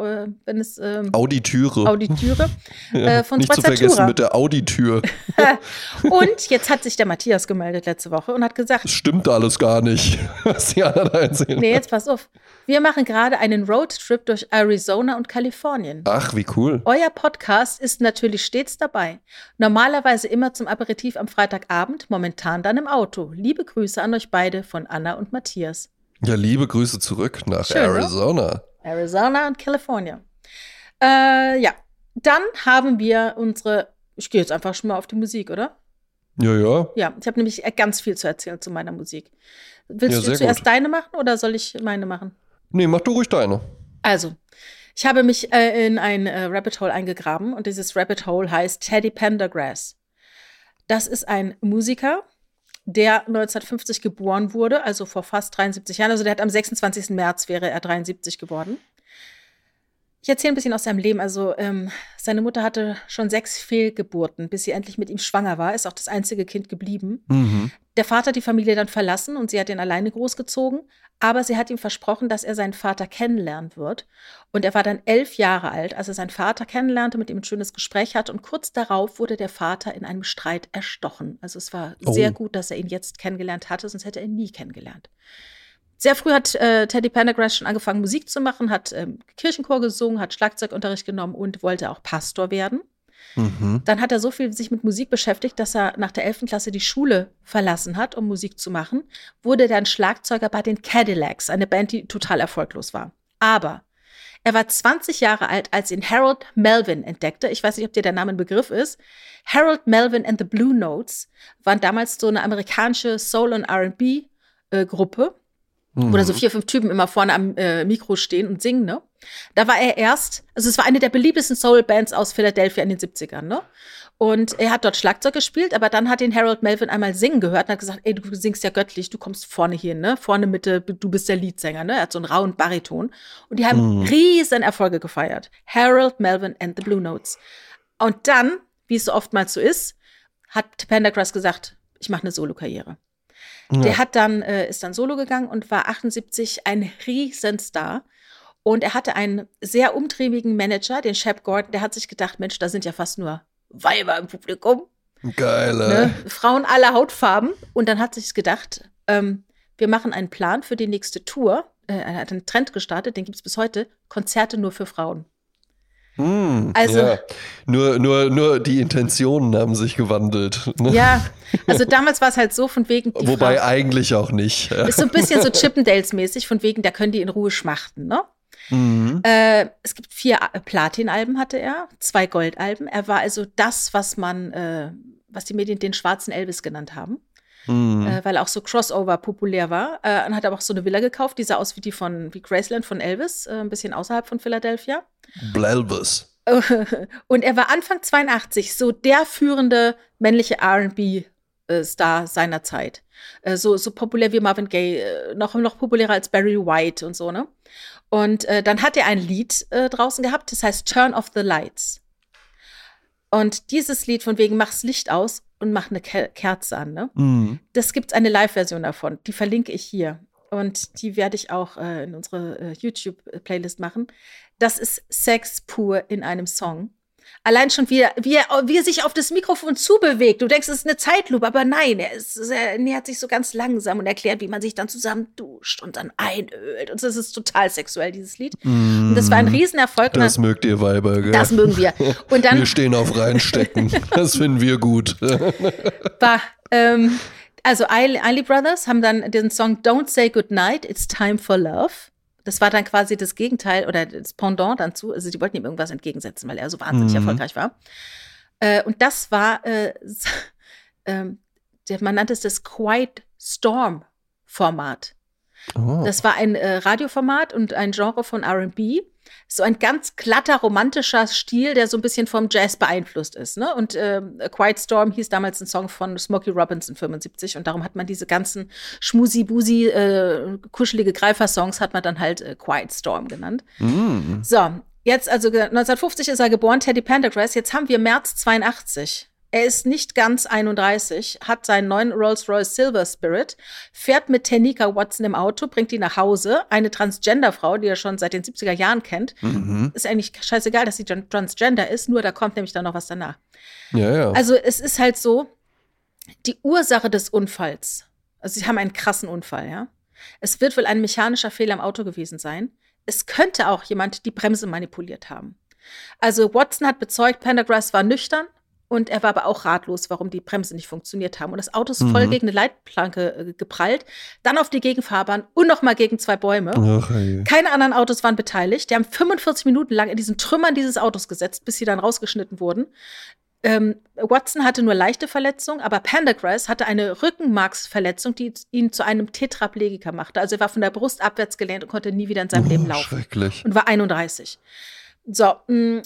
wenn es ähm, Auditüre. Auditüre äh, von Nicht zu vergessen mit der Auditür. Und jetzt hat sich der Matthias gemeldet letzte Woche und hat gesagt, Das stimmt alles gar nicht, was die anderen da erzählen. nee, jetzt pass auf, wir machen gerade einen Roadtrip durch Arizona und Kalifornien. Ach, wie cool. Euer Podcast ist natürlich stets dabei. Normalerweise immer zum Aperitif am Freitagabend, momentan dann im Auto. Liebe Grüße an euch beide von Anna und Matthias. Ja, liebe Grüße zurück nach Schön, ne? Arizona. Arizona und California. Äh, ja, dann haben wir unsere. Ich gehe jetzt einfach schon mal auf die Musik, oder? Ja, ja. Ja, ich habe nämlich ganz viel zu erzählen zu meiner Musik. Willst Ja, du zuerst gut. deine machen oder soll ich meine machen? Nee, mach du ruhig deine. Also, ich habe mich äh, in ein äh, Rabbit Hole eingegraben und dieses Rabbit Hole heißt Teddy Pendergrass. Das ist ein Musiker, der 1950 geboren wurde, also vor fast 73 Jahren. Also der hat am 26. März wäre er 73 geworden. Ich erzähle ein bisschen aus seinem Leben. Also ähm, seine Mutter hatte schon sechs Fehlgeburten, bis sie endlich mit ihm schwanger war. Ist auch das einzige Kind geblieben. Mhm. Der Vater hat die Familie dann verlassen und sie hat ihn alleine großgezogen. Aber sie hat ihm versprochen, dass er seinen Vater kennenlernen wird. Und er war dann elf Jahre alt, als er seinen Vater kennenlernte, mit ihm ein schönes Gespräch hatte. Und kurz darauf wurde der Vater in einem Streit erstochen. Also es war Oh. sehr gut, dass er ihn jetzt kennengelernt hatte, sonst hätte er ihn nie kennengelernt. Sehr früh hat äh, Teddy Pendergrass schon angefangen, Musik zu machen, hat ähm, Kirchenchor gesungen, hat Schlagzeugunterricht genommen und wollte auch Pastor werden. Mhm. Dann hat er so viel sich mit Musik beschäftigt, dass er nach der 11. Klasse die Schule verlassen hat, um Musik zu machen. Wurde dann Schlagzeuger bei den Cadillacs, eine Band, die total erfolglos war. Aber er war 20 Jahre alt, als ihn Harold Melvin entdeckte. Ich weiß nicht, ob dir der Name ein Begriff ist. Harold Melvin and the Blue Notes waren damals so eine amerikanische Soul- und R&B-Gruppe Mhm. da so vier, fünf Typen immer vorne am äh, Mikro stehen und singen, ne? Da war er erst, also es war eine der beliebtesten Soul-Bands aus Philadelphia in den 70ern, ne? Und er hat dort Schlagzeug gespielt, aber dann hat ihn Harold Melvin einmal singen gehört und hat gesagt, ey, du singst ja göttlich, du kommst vorne hier, ne? Vorne Mitte, du bist der Leadsänger, ne? Er hat so einen rauen Bariton. Und die haben Mhm. riesen Erfolge gefeiert. Harold Melvin and the Blue Notes. Und dann, wie es so oftmals so ist, hat Pendergrass gesagt, ich mache eine Solokarriere. Ja. Der hat dann, äh, ist dann solo gegangen und war 78 ein Riesenstar. Und er hatte einen sehr umtriebigen Manager, den Shep Gordon, der hat sich gedacht, Mensch, da sind ja fast nur Weiber im Publikum. Geil, ey. Ne? Frauen aller Hautfarben. Und dann hat sich gedacht, ähm, wir machen einen Plan für die nächste Tour. Äh, er hat einen Trend gestartet, den gibt es bis heute. Konzerte nur für Frauen. Mm, also ja. nur, nur, nur die Intentionen haben sich gewandelt. Ne? Ja, also damals war es halt so von wegen. Wobei Frau, eigentlich auch nicht. Ist so ein bisschen so Chippendales-mäßig, von wegen, da können die in Ruhe schmachten, ne? Mhm. Äh, es gibt vier Platin-Alben hatte er, zwei Goldalben. Er war also das, was man, äh, was die Medien den schwarzen Elvis genannt haben. Mhm. Äh, weil auch so Crossover populär war. Äh, und hat aber auch so eine Villa gekauft, die sah aus wie die von wie Graceland von Elvis, äh, ein bisschen außerhalb von Philadelphia. Blelvis. Und er war Anfang 82 so der führende männliche RB-Star seiner Zeit. Äh, so, so populär wie Marvin Gaye, äh, noch, noch populärer als Barry White und so, ne? Und äh, dann hat er ein Lied äh, draußen gehabt, das heißt Turn off the Lights. Und dieses Lied von wegen mach's Licht aus und mach eine Kerze an, ne? Mhm. Das gibt's eine Live-Version davon, die verlinke ich hier. Und die werde ich auch äh, in unsere äh, YouTube-Playlist machen. Das ist Sex pur in einem Song. Allein schon, wie er, wie, er, wie er sich auf das Mikrofon zubewegt. Du denkst, es ist eine Zeitlupe, aber nein, er, ist, er nähert sich so ganz langsam und erklärt, wie man sich dann zusammen duscht und dann einölt. Und das ist total sexuell, dieses Lied. Mm, und das war ein Riesenerfolg. Das dann, mögt ihr Weiber, gell? Das mögen wir. Und dann, wir stehen auf Reinstecken. das finden wir gut. war, ähm, also Eiley Brothers haben dann den Song Don't Say Goodnight, It's Time for Love das war dann quasi das Gegenteil oder das Pendant dann zu. Also die wollten ihm irgendwas entgegensetzen, weil er so wahnsinnig mhm. erfolgreich war. Äh, und das war, äh, äh, man nannte es das Quiet Storm Format. Oh. Das war ein äh, Radioformat und ein Genre von RB so ein ganz glatter, romantischer Stil, der so ein bisschen vom Jazz beeinflusst ist. Ne? Und äh, A Quiet Storm hieß damals ein Song von Smokey Robinson 75 und darum hat man diese ganzen schmusi-busi, äh, kuschelige Greifer-Songs hat man dann halt äh, Quiet Storm genannt. Mm. So, jetzt also 1950 ist er geboren, Teddy Pendergrass. Jetzt haben wir März 82. Er ist nicht ganz 31, hat seinen neuen Rolls-Royce Silver Spirit, fährt mit Tenika Watson im Auto, bringt ihn nach Hause. Eine Transgender-Frau, die er schon seit den 70er Jahren kennt. Mhm. Ist eigentlich scheißegal, dass sie Transgender ist, nur da kommt nämlich dann noch was danach. Ja, ja. Also es ist halt so, die Ursache des Unfalls, also sie haben einen krassen Unfall, ja. Es wird wohl ein mechanischer Fehler im Auto gewesen sein. Es könnte auch jemand die Bremse manipuliert haben. Also Watson hat bezeugt, Pendergrass war nüchtern, und er war aber auch ratlos, warum die Bremsen nicht funktioniert haben. Und das Auto ist voll mhm. gegen eine Leitplanke äh, geprallt, dann auf die Gegenfahrbahn und nochmal gegen zwei Bäume. Ach, Keine anderen Autos waren beteiligt. Die haben 45 Minuten lang in diesen Trümmern dieses Autos gesetzt, bis sie dann rausgeschnitten wurden. Ähm, Watson hatte nur leichte Verletzungen, aber Pendergrass hatte eine Rückenmarksverletzung, die ihn zu einem Tetraplegiker machte. Also er war von der Brust abwärts gelähmt und konnte nie wieder in seinem oh, Leben laufen. Schrecklich. Und war 31. So, mh, mm,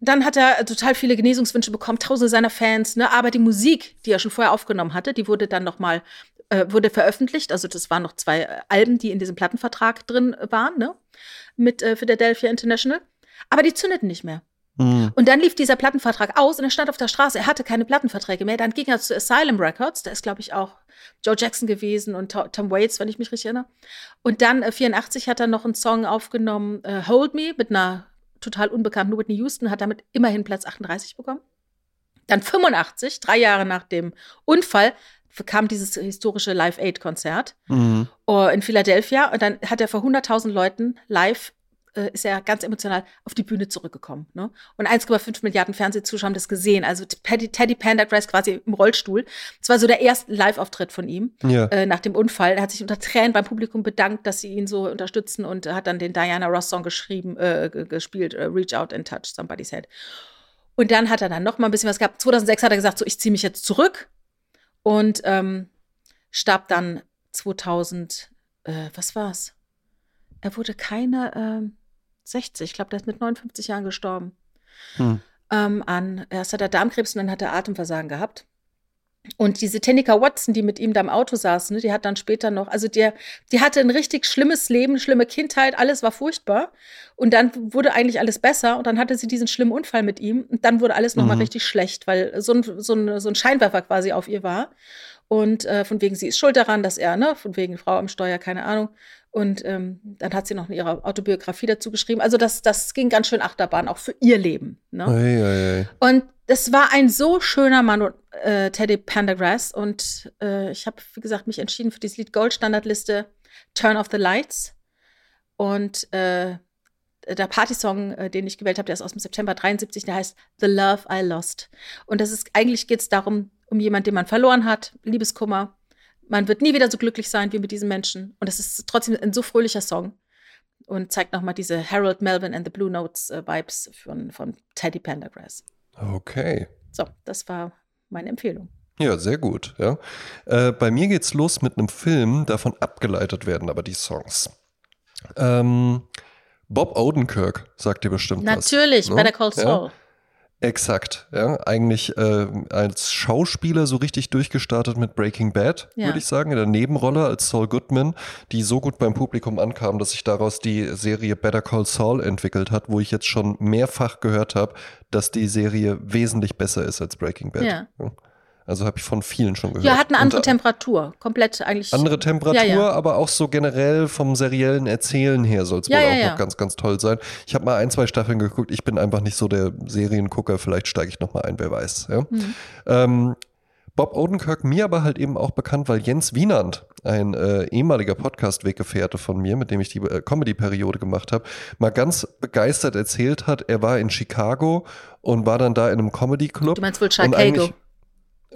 dann hat er total viele Genesungswünsche bekommen, tausende seiner Fans, ne? Aber die Musik, die er schon vorher aufgenommen hatte, die wurde dann noch mal äh, wurde veröffentlicht. Also das waren noch zwei äh, Alben, die in diesem Plattenvertrag drin waren, ne? Mit äh, Philadelphia International. Aber die zündeten nicht mehr. Mhm. Und dann lief dieser Plattenvertrag aus und er stand auf der Straße. Er hatte keine Plattenverträge mehr. Dann ging er zu Asylum Records. Da ist, glaube ich, auch Joe Jackson gewesen und Tom Waits, wenn ich mich richtig erinnere. Und dann, äh, 84, hat er noch einen Song aufgenommen, äh, Hold Me, mit einer total unbekannt. Whitney Houston hat damit immerhin Platz 38 bekommen. Dann 85, drei Jahre nach dem Unfall, kam dieses historische Live-Aid-Konzert mhm. Oh, in Philadelphia. Und dann hat er vor 100.000 Leuten live äh, ist er ganz emotional auf die Bühne zurückgekommen. Ne? Und 1,5 Milliarden Fernsehzuschauer haben das gesehen. Also Teddy, Teddy Pendergrass quasi im Rollstuhl. Das war so der erste Live-Auftritt von ihm ja. äh, nach dem Unfall. Er hat sich unter Tränen beim Publikum bedankt, dass sie ihn so unterstützen und hat dann den Diana Ross-Song geschrieben, äh, gespielt, äh, Reach Out and Touch Somebody's Head. Und dann hat er dann noch mal ein bisschen was gehabt. 2006 hat er gesagt, so ich ziehe mich jetzt zurück und ähm, starb dann 2000, äh, was war's? Er wurde keine, ähm, 60, ich glaube, der ist mit 59 Jahren gestorben. Hm. Ähm, an, erst hat er Darmkrebs und dann hat er Atemversagen gehabt. Und diese Tenika Watson, die mit ihm da im Auto saß, ne, die hat dann später noch, also der, die hatte ein richtig schlimmes Leben, schlimme Kindheit, alles war furchtbar. Und dann wurde eigentlich alles besser und dann hatte sie diesen schlimmen Unfall mit ihm und dann wurde alles nochmal mhm. richtig schlecht, weil so ein, so, ein, so ein Scheinwerfer quasi auf ihr war. Und äh, von wegen, sie ist schuld daran, dass er, ne, von wegen Frau am Steuer, keine Ahnung. Und ähm, dann hat sie noch ihre Autobiografie dazu geschrieben. Also das, das ging ganz schön Achterbahn, auch für ihr Leben. Ne? Ei, ei, ei. Und das war ein so schöner Mann, äh, Teddy Pendergrass. Und äh, ich habe, wie gesagt, mich entschieden für dieses Lied Goldstandardliste Turn of the Lights. Und äh, der Partysong, äh, den ich gewählt habe, der ist aus dem September 73, der heißt The Love I Lost. Und das ist, eigentlich geht es darum, um jemanden, den man verloren hat, Liebeskummer. Man wird nie wieder so glücklich sein wie mit diesem Menschen. Und das ist trotzdem ein so fröhlicher Song und zeigt nochmal diese Harold Melvin and the Blue Notes äh, Vibes von, von Teddy Pendergrass. Okay. So, das war meine Empfehlung. Ja, sehr gut. Ja. Äh, bei mir geht's los mit einem Film, davon abgeleitet werden aber die Songs. Ähm, Bob Odenkirk sagt dir bestimmt Natürlich, was. Natürlich, Better Call Saul. Ja? Exakt, ja. Eigentlich äh, als Schauspieler so richtig durchgestartet mit Breaking Bad, ja. würde ich sagen, in der Nebenrolle als Saul Goodman, die so gut beim Publikum ankam, dass sich daraus die Serie Better Call Saul entwickelt hat, wo ich jetzt schon mehrfach gehört habe, dass die Serie wesentlich besser ist als Breaking Bad. Ja. ja. Also habe ich von vielen schon gehört. Ja, hat eine andere Und, Temperatur. Komplett eigentlich. Andere Temperatur, ja, ja. aber auch so generell vom seriellen Erzählen her soll es ja, wohl auch noch ganz, ganz toll sein. Ich habe mal ein, zwei Staffeln geguckt. Ich bin einfach nicht so der Seriengucker. Vielleicht steige ich noch mal ein, wer weiß. Mhm. Ähm, Bob Odenkirk, mir aber halt eben auch bekannt, weil Jens Wienand, ein äh, ehemaliger Podcast-Weggefährte von mir, mit dem ich die äh, Comedy-Periode gemacht habe, mal ganz begeistert erzählt hat, er war in Chicago und war dann da in einem Comedy-Club. Du meinst wohl Chicago?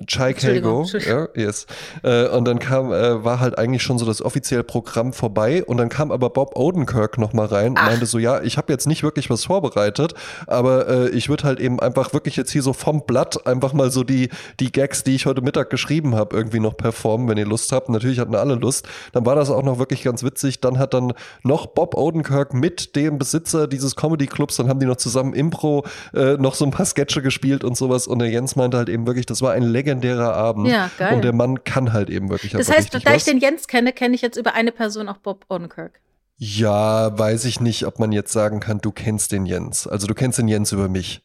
Chai Kago, ja, yes. Äh, und dann kam, äh, war halt eigentlich schon so das offizielle Programm vorbei und dann kam aber Bob Odenkirk nochmal rein Ach. und meinte so, ja, ich habe jetzt nicht wirklich was vorbereitet, aber äh, ich würde halt eben einfach wirklich jetzt hier so vom Blatt einfach mal so die, die Gags, die ich heute Mittag geschrieben habe, irgendwie noch performen, wenn ihr Lust habt. Natürlich hatten alle Lust. Dann war das auch noch wirklich ganz witzig. Dann hat dann noch Bob Odenkirk mit dem Besitzer dieses Comedy-Clubs, dann haben die noch zusammen Impro äh, noch so ein paar Sketche gespielt und sowas und der Jens meinte halt eben wirklich, das war ein legendärer Abend. Ja, geil. Und der Mann kann halt eben wirklich. Das heißt, da ich den Jens kenne, kenne ich jetzt über eine Person auch Bob Odenkirk. Ja, weiß ich nicht, ob man jetzt sagen kann, du kennst den Jens. Also du kennst den Jens über mich.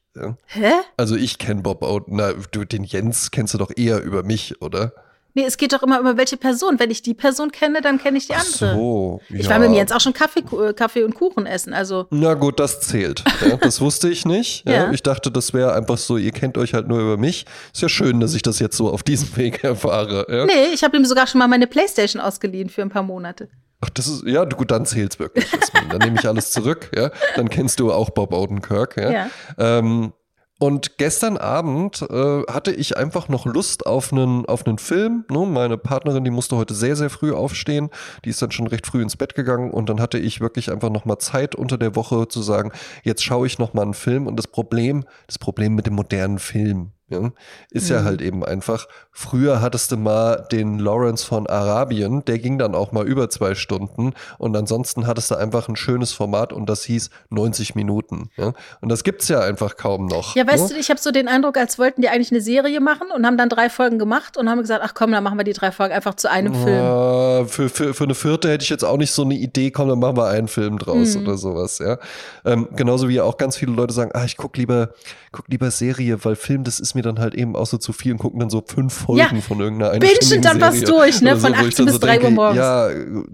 Hä? Also ich kenne Bob Oden. Na, du, den Jens kennst du doch eher über mich, oder? Nee, es geht doch immer um welche Person. Wenn ich die Person kenne, dann kenne ich die andere. Ach so, ich war mit dem Jens auch schon Kaffee, äh, Kaffee und Kuchen essen. Also. Na gut, das zählt. Ja, das wusste ich nicht. Ja. Ja. Ich dachte, das wäre einfach so, ihr kennt euch halt nur über mich. Ist ja schön, dass ich das jetzt so auf diesem Weg erfahre. Ja? Nee, ich habe ihm sogar schon mal meine Playstation ausgeliehen für ein paar Monate. Ach, das ist, ja, gut, dann zählt's wirklich. dann nehme ich alles zurück, ja. Dann kennst du auch Bob Odenkirk, ja. ja. Ähm, und gestern Abend äh, hatte ich einfach noch Lust auf einen, auf einen Film. Ne? Meine Partnerin, die musste heute sehr, sehr früh aufstehen. Die ist dann schon recht früh ins Bett gegangen. Und dann hatte ich wirklich einfach noch mal Zeit unter der Woche zu sagen, jetzt schaue ich noch mal einen Film. Und das Problem, das Problem mit dem modernen Film, ja, ist mhm. ja halt eben einfach, früher hattest du mal den Lawrence von Arabien, der ging dann auch mal über zwei Stunden und ansonsten hattest du einfach ein schönes Format und das hieß 90 Minuten. Ja? Und das gibt's ja einfach kaum noch. Ja, weißt ne? du, ich habe so den Eindruck, als wollten die eigentlich eine Serie machen und haben dann drei Folgen gemacht und haben gesagt, ach komm, dann machen wir die drei Folgen einfach zu einem Film. Für, für, für eine vierte hätte ich jetzt auch nicht so eine Idee, komm, dann machen wir einen Film draus mhm. oder sowas, ja. Ähm, genauso wie auch ganz viele Leute sagen, ah, ich guck lieber, guck lieber Serie, weil Film, das ist mir dann halt eben auch so zu viel und gucken dann so fünf Folgen ja, von irgendeiner Bingen dann was durch, ne? Von so, 18 bis so 3 Uhr morgens. Ja,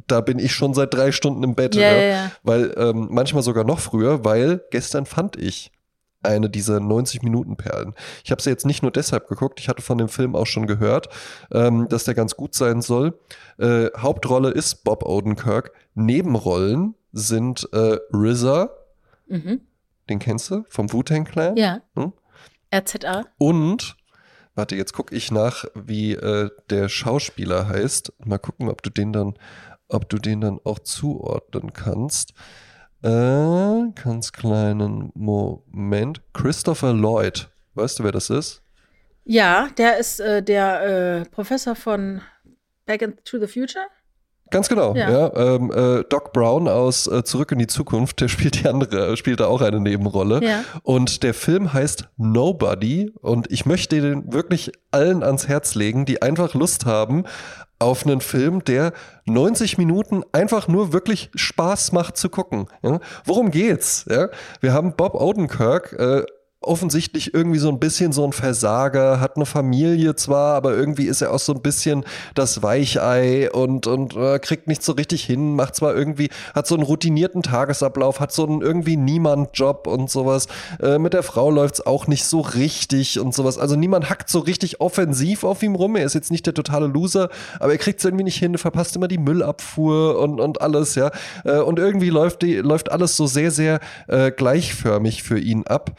da bin ich schon seit drei Stunden im Bett. Ja, ja. ja. Weil ähm, manchmal sogar noch früher, weil gestern fand ich eine dieser 90-Minuten-Perlen. Ich habe sie jetzt nicht nur deshalb geguckt, ich hatte von dem Film auch schon gehört, ähm, dass der ganz gut sein soll. Äh, Hauptrolle ist Bob Odenkirk. Nebenrollen sind äh, RZA, mhm. den kennst du, vom Wu-Tang Clan. Ja. Hm? RZA. Und, warte, jetzt gucke ich nach, wie äh, der Schauspieler heißt. Mal gucken, ob du den dann, ob du den dann auch zuordnen kannst. Äh, ganz kleinen Moment. Christopher Lloyd. Weißt du, wer das ist? Ja, der ist äh, der äh, Professor von Back into the Future. Ganz genau, ja. ja ähm, äh, Doc Brown aus äh, Zurück in die Zukunft, der spielt die andere, spielt da auch eine Nebenrolle. Ja. Und der Film heißt Nobody und ich möchte den wirklich allen ans Herz legen, die einfach Lust haben auf einen Film, der 90 Minuten einfach nur wirklich Spaß macht zu gucken. Ja? Worum geht's? Ja? Wir haben Bob Odenkirk, äh, offensichtlich irgendwie so ein bisschen so ein Versager, hat eine Familie zwar, aber irgendwie ist er auch so ein bisschen das Weichei und, und äh, kriegt nicht so richtig hin, macht zwar irgendwie, hat so einen routinierten Tagesablauf, hat so einen irgendwie Niemand-Job und sowas. Äh, mit der Frau läuft's auch nicht so richtig und sowas. Also niemand hackt so richtig offensiv auf ihm rum. Er ist jetzt nicht der totale Loser, aber er kriegt's irgendwie nicht hin, verpasst immer die Müllabfuhr und, und alles, ja. Äh, und irgendwie läuft, die, läuft alles so sehr, sehr äh, gleichförmig für ihn ab.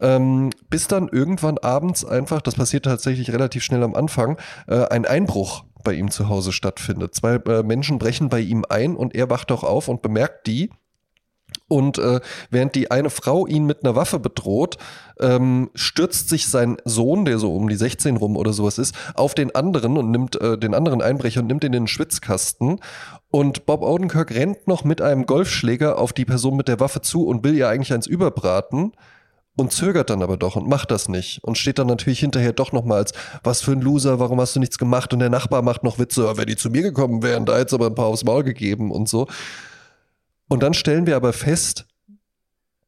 Ähm, bis dann irgendwann abends einfach, das passiert tatsächlich relativ schnell am Anfang, äh, ein Einbruch bei ihm zu Hause stattfindet. Zwei äh, Menschen brechen bei ihm ein und er wacht auch auf und bemerkt die. Und äh, während die eine Frau ihn mit einer Waffe bedroht, ähm, stürzt sich sein Sohn, der so um die 16 rum oder sowas ist, auf den anderen und nimmt äh, den anderen Einbrecher und nimmt ihn in den Schwitzkasten. Und Bob Odenkirk rennt noch mit einem Golfschläger auf die Person mit der Waffe zu und will ihr eigentlich eins überbraten und zögert dann aber doch und macht das nicht und steht dann natürlich hinterher doch nochmals, was für ein Loser, warum hast du nichts gemacht und der Nachbar macht noch Witze, wenn die zu mir gekommen wären, da hätte aber ein paar aufs Maul gegeben und so. Und dann stellen wir aber fest,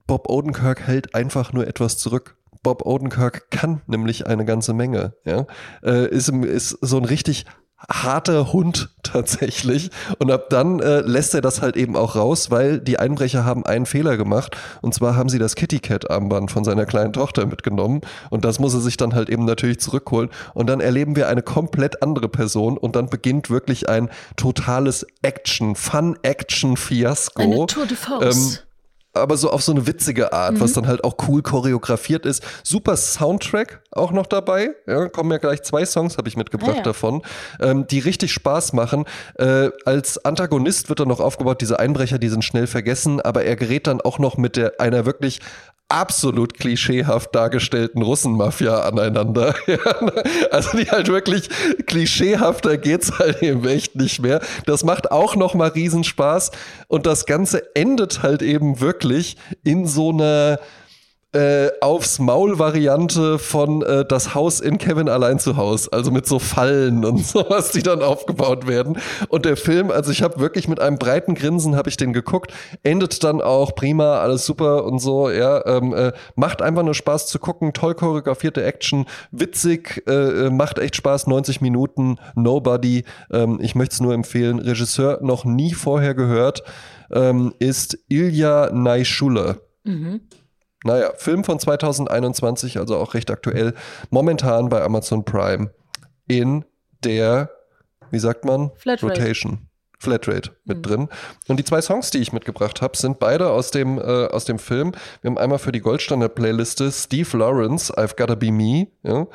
Bob Odenkirk hält einfach nur etwas zurück. Bob Odenkirk kann nämlich eine ganze Menge, ja, äh, ist, ist so ein richtig harter Hund tatsächlich. Und ab dann äh, lässt er das halt eben auch raus, weil die Einbrecher haben einen Fehler gemacht. Und zwar haben sie das Kitty Cat Armband von seiner kleinen Tochter mitgenommen. Und das muss er sich dann halt eben natürlich zurückholen. Und dann erleben wir eine komplett andere Person. Und dann beginnt wirklich ein totales Action, Fun-Action-Fiasko. Eine Tour de Force. Ähm, aber so auf so eine witzige Art, mhm. was dann halt auch cool choreografiert ist. Super Soundtrack auch noch dabei. Ja, kommen ja gleich zwei Songs, habe ich mitgebracht ah, ja. davon, ähm, die richtig Spaß machen. Äh, als Antagonist wird dann noch aufgebaut, diese Einbrecher, die sind schnell vergessen, aber er gerät dann auch noch mit der einer wirklich absolut klischeehaft dargestellten Russenmafia aneinander. also die halt wirklich klischeehafter geht's halt eben echt nicht mehr. Das macht auch noch mal Riesenspaß und das Ganze endet halt eben wirklich in so einer äh, aufs Maul-Variante von äh, das Haus in Kevin allein zu Haus, also mit so Fallen und sowas, die dann aufgebaut werden. Und der Film, also ich habe wirklich mit einem breiten Grinsen habe ich den geguckt, endet dann auch prima, alles super und so. Ja, ähm, äh, macht einfach nur Spaß zu gucken, toll choreografierte Action, witzig, äh, äh macht echt Spaß, 90 Minuten, Nobody. Ähm, ich möchte es nur empfehlen. Regisseur noch nie vorher gehört ähm, ist Ilya Naishula. Mhm. Naja, Film von 2021, also auch recht aktuell, momentan bei Amazon Prime in der, wie sagt man? Flatrate. Rotation. Flatrate mit mhm. drin. Und die zwei Songs, die ich mitgebracht habe, sind beide aus dem, äh, aus dem Film. Wir haben einmal für die Goldstandard-Playliste Steve Lawrence, I've Gotta Be Me. Ja?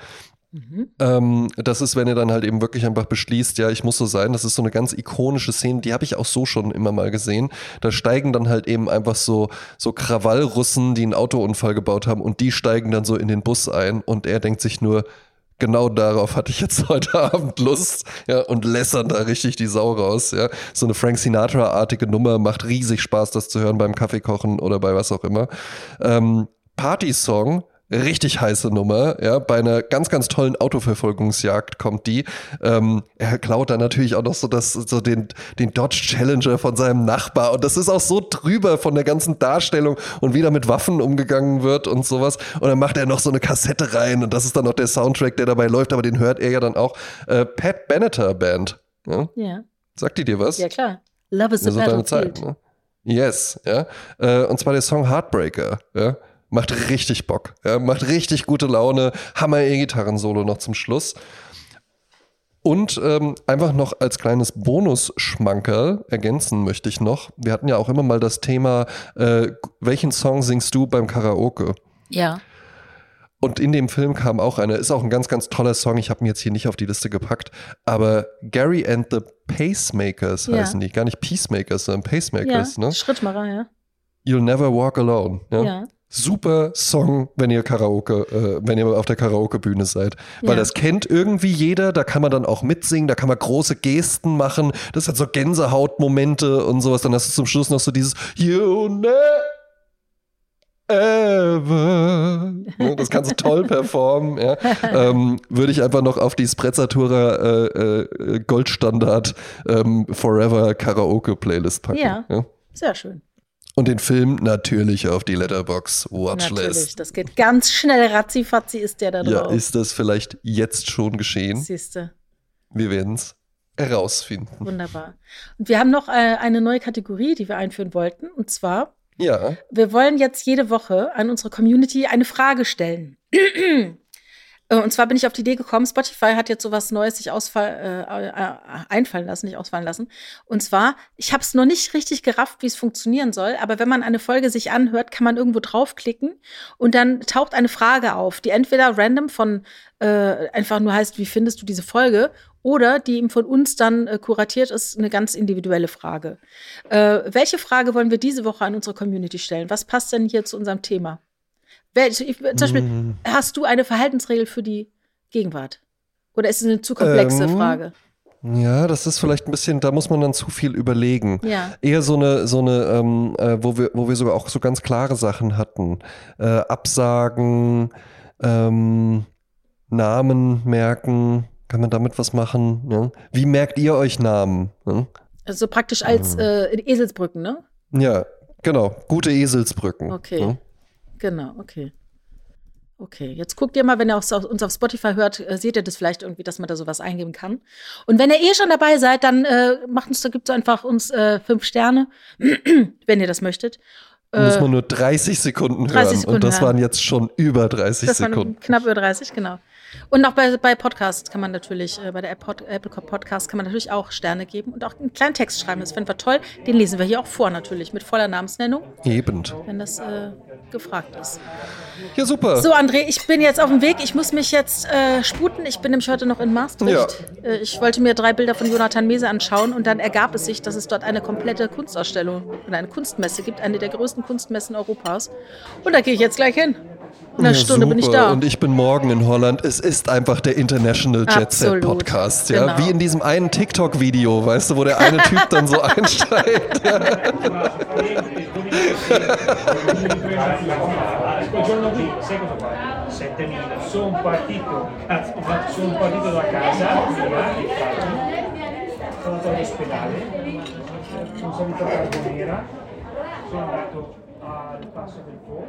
Mhm. Ähm, das ist, wenn er dann halt eben wirklich einfach beschließt, ja, ich muss so sein. Das ist so eine ganz ikonische Szene, die habe ich auch so schon immer mal gesehen. Da steigen dann halt eben einfach so, so Krawallrussen, die einen Autounfall gebaut haben und die steigen dann so in den Bus ein und er denkt sich nur, genau darauf hatte ich jetzt heute Abend Lust, ja, und lässern da richtig die Sau raus, ja. So eine Frank Sinatra-artige Nummer, macht riesig Spaß, das zu hören beim Kaffeekochen oder bei was auch immer. Ähm, Party-Song, richtig heiße Nummer, ja, bei einer ganz, ganz tollen Autoverfolgungsjagd kommt die. Ähm, er klaut dann natürlich auch noch so das, so den, den Dodge Challenger von seinem Nachbar und das ist auch so drüber von der ganzen Darstellung und wie da mit Waffen umgegangen wird und sowas. Und dann macht er noch so eine Kassette rein und das ist dann noch der Soundtrack, der dabei läuft, aber den hört er ja dann auch. Äh, Pat Benatar Band. Ja? ja. Sagt die dir was? Ja, klar. Love is a Battlefield. Zeit, ne? Yes, ja. Äh, und zwar der Song Heartbreaker, ja. Macht richtig Bock. Ja, macht richtig gute Laune. Hammer E-Gitarren-Solo noch zum Schluss. Und ähm, einfach noch als kleines Bonus-Schmankerl ergänzen möchte ich noch. Wir hatten ja auch immer mal das Thema, äh, welchen Song singst du beim Karaoke? Ja. Und in dem Film kam auch einer, ist auch ein ganz, ganz toller Song. Ich habe ihn jetzt hier nicht auf die Liste gepackt. Aber Gary and the Pacemakers ja. heißen die. Gar nicht Peacemakers, sondern Pacemakers. Ja, ne? Schrittmacher, ja. You'll Never Walk Alone. Ja. ja super Song, wenn ihr Karaoke, äh, wenn ihr auf der Karaoke-Bühne seid. Weil ja. das kennt irgendwie jeder, da kann man dann auch mitsingen, da kann man große Gesten machen, das hat so Gänsehautmomente und sowas. Dann hast du zum Schluss noch so dieses You Ever. Ne, das kannst du toll performen. Ja. Ähm, Würde ich einfach noch auf die Sprezzatura äh, äh, Goldstandard ähm, Forever Karaoke Playlist packen. Ja, ja, sehr schön. Und den Film natürlich auf die Letterbox Watchlist. Natürlich, das geht ganz schnell. Ratzifatzi ist der da drauf. Ja, ist das vielleicht jetzt schon geschehen? Siehste. Wir werden es herausfinden. Wunderbar. Und wir haben noch äh, eine neue Kategorie, die wir einführen wollten. Und zwar, Ja, wir wollen jetzt jede Woche an unsere Community eine Frage stellen. Äh, Und zwar bin ich auf die Idee gekommen, Spotify hat jetzt sowas Neues sich ausfall, äh, äh, einfallen lassen, nicht ausfallen lassen. Und zwar, ich habe es noch nicht richtig gerafft, wie es funktionieren soll, aber wenn man eine Folge sich anhört, kann man irgendwo draufklicken und dann taucht eine Frage auf, die entweder random von äh, einfach nur heißt, wie findest du diese Folge, oder die eben von uns dann äh, kuratiert ist, eine ganz individuelle Frage. Äh, welche Frage wollen wir diese Woche an unsere Community stellen? Was passt denn hier zu unserem Thema? Welche, zum Beispiel, Mm. hast du eine Verhaltensregel für die Gegenwart? Oder ist es eine zu komplexe Ähm, Frage? ja, das ist vielleicht ein bisschen, da muss man dann zu viel überlegen. Ja. Eher so eine, so eine, ähm, äh, wo wir, wo wir sogar auch so ganz klare Sachen hatten. Äh, Absagen, ähm, Namen merken, kann man damit was machen? Ne? Wie merkt ihr euch Namen? Ne? Also praktisch als äh, Eselsbrücken, ne? Ja, genau. Gute Eselsbrücken. Okay. Ne? Genau, okay. Okay, jetzt guckt ihr mal, wenn ihr uns auf Spotify hört, äh, seht ihr das vielleicht irgendwie, dass man da sowas eingeben kann. Und wenn ihr eh schon dabei seid, dann äh, macht uns, da gibt es einfach uns äh, fünf Sterne, wenn ihr das möchtet. Muss Äh, man nur 30 Sekunden 30 hören. Sekunden Und das hören. waren jetzt schon über 30 das Sekunden. knapp über 30, genau. Und auch bei, bei Podcasts kann man natürlich, äh, bei der Pod, Apple Podcast kann man natürlich auch Sterne geben und auch einen kleinen Text schreiben. Das finden wir toll. Den lesen wir hier auch vor, natürlich, mit voller Namensnennung, Eben. wenn das äh, gefragt ist. Ja, super. So, André, ich bin jetzt auf dem Weg. Ich muss mich jetzt äh, sputen. Ich bin nämlich heute noch in Maastricht. Äh, ich wollte mir drei Bilder von Jonathan Mese anschauen und dann ergab es sich, dass es dort eine komplette Kunstausstellung oder eine Kunstmesse gibt, eine der größten Kunstmessen Europas. Und da gehe ich jetzt gleich hin. In einer Ja, Stunde bin ich super. da. Und ich bin morgen in Holland. Es ist einfach der International Jet Set. Podcast. Ja? Genau. Wie in diesem einen TikTok-Video, weißt du, wo der eine Typ dann so einsteigt. 7.000. Sono partito, sono partito da casa, via, sono andato all'ospedale, sono salito a Carbonera, sono andato al passo del Po,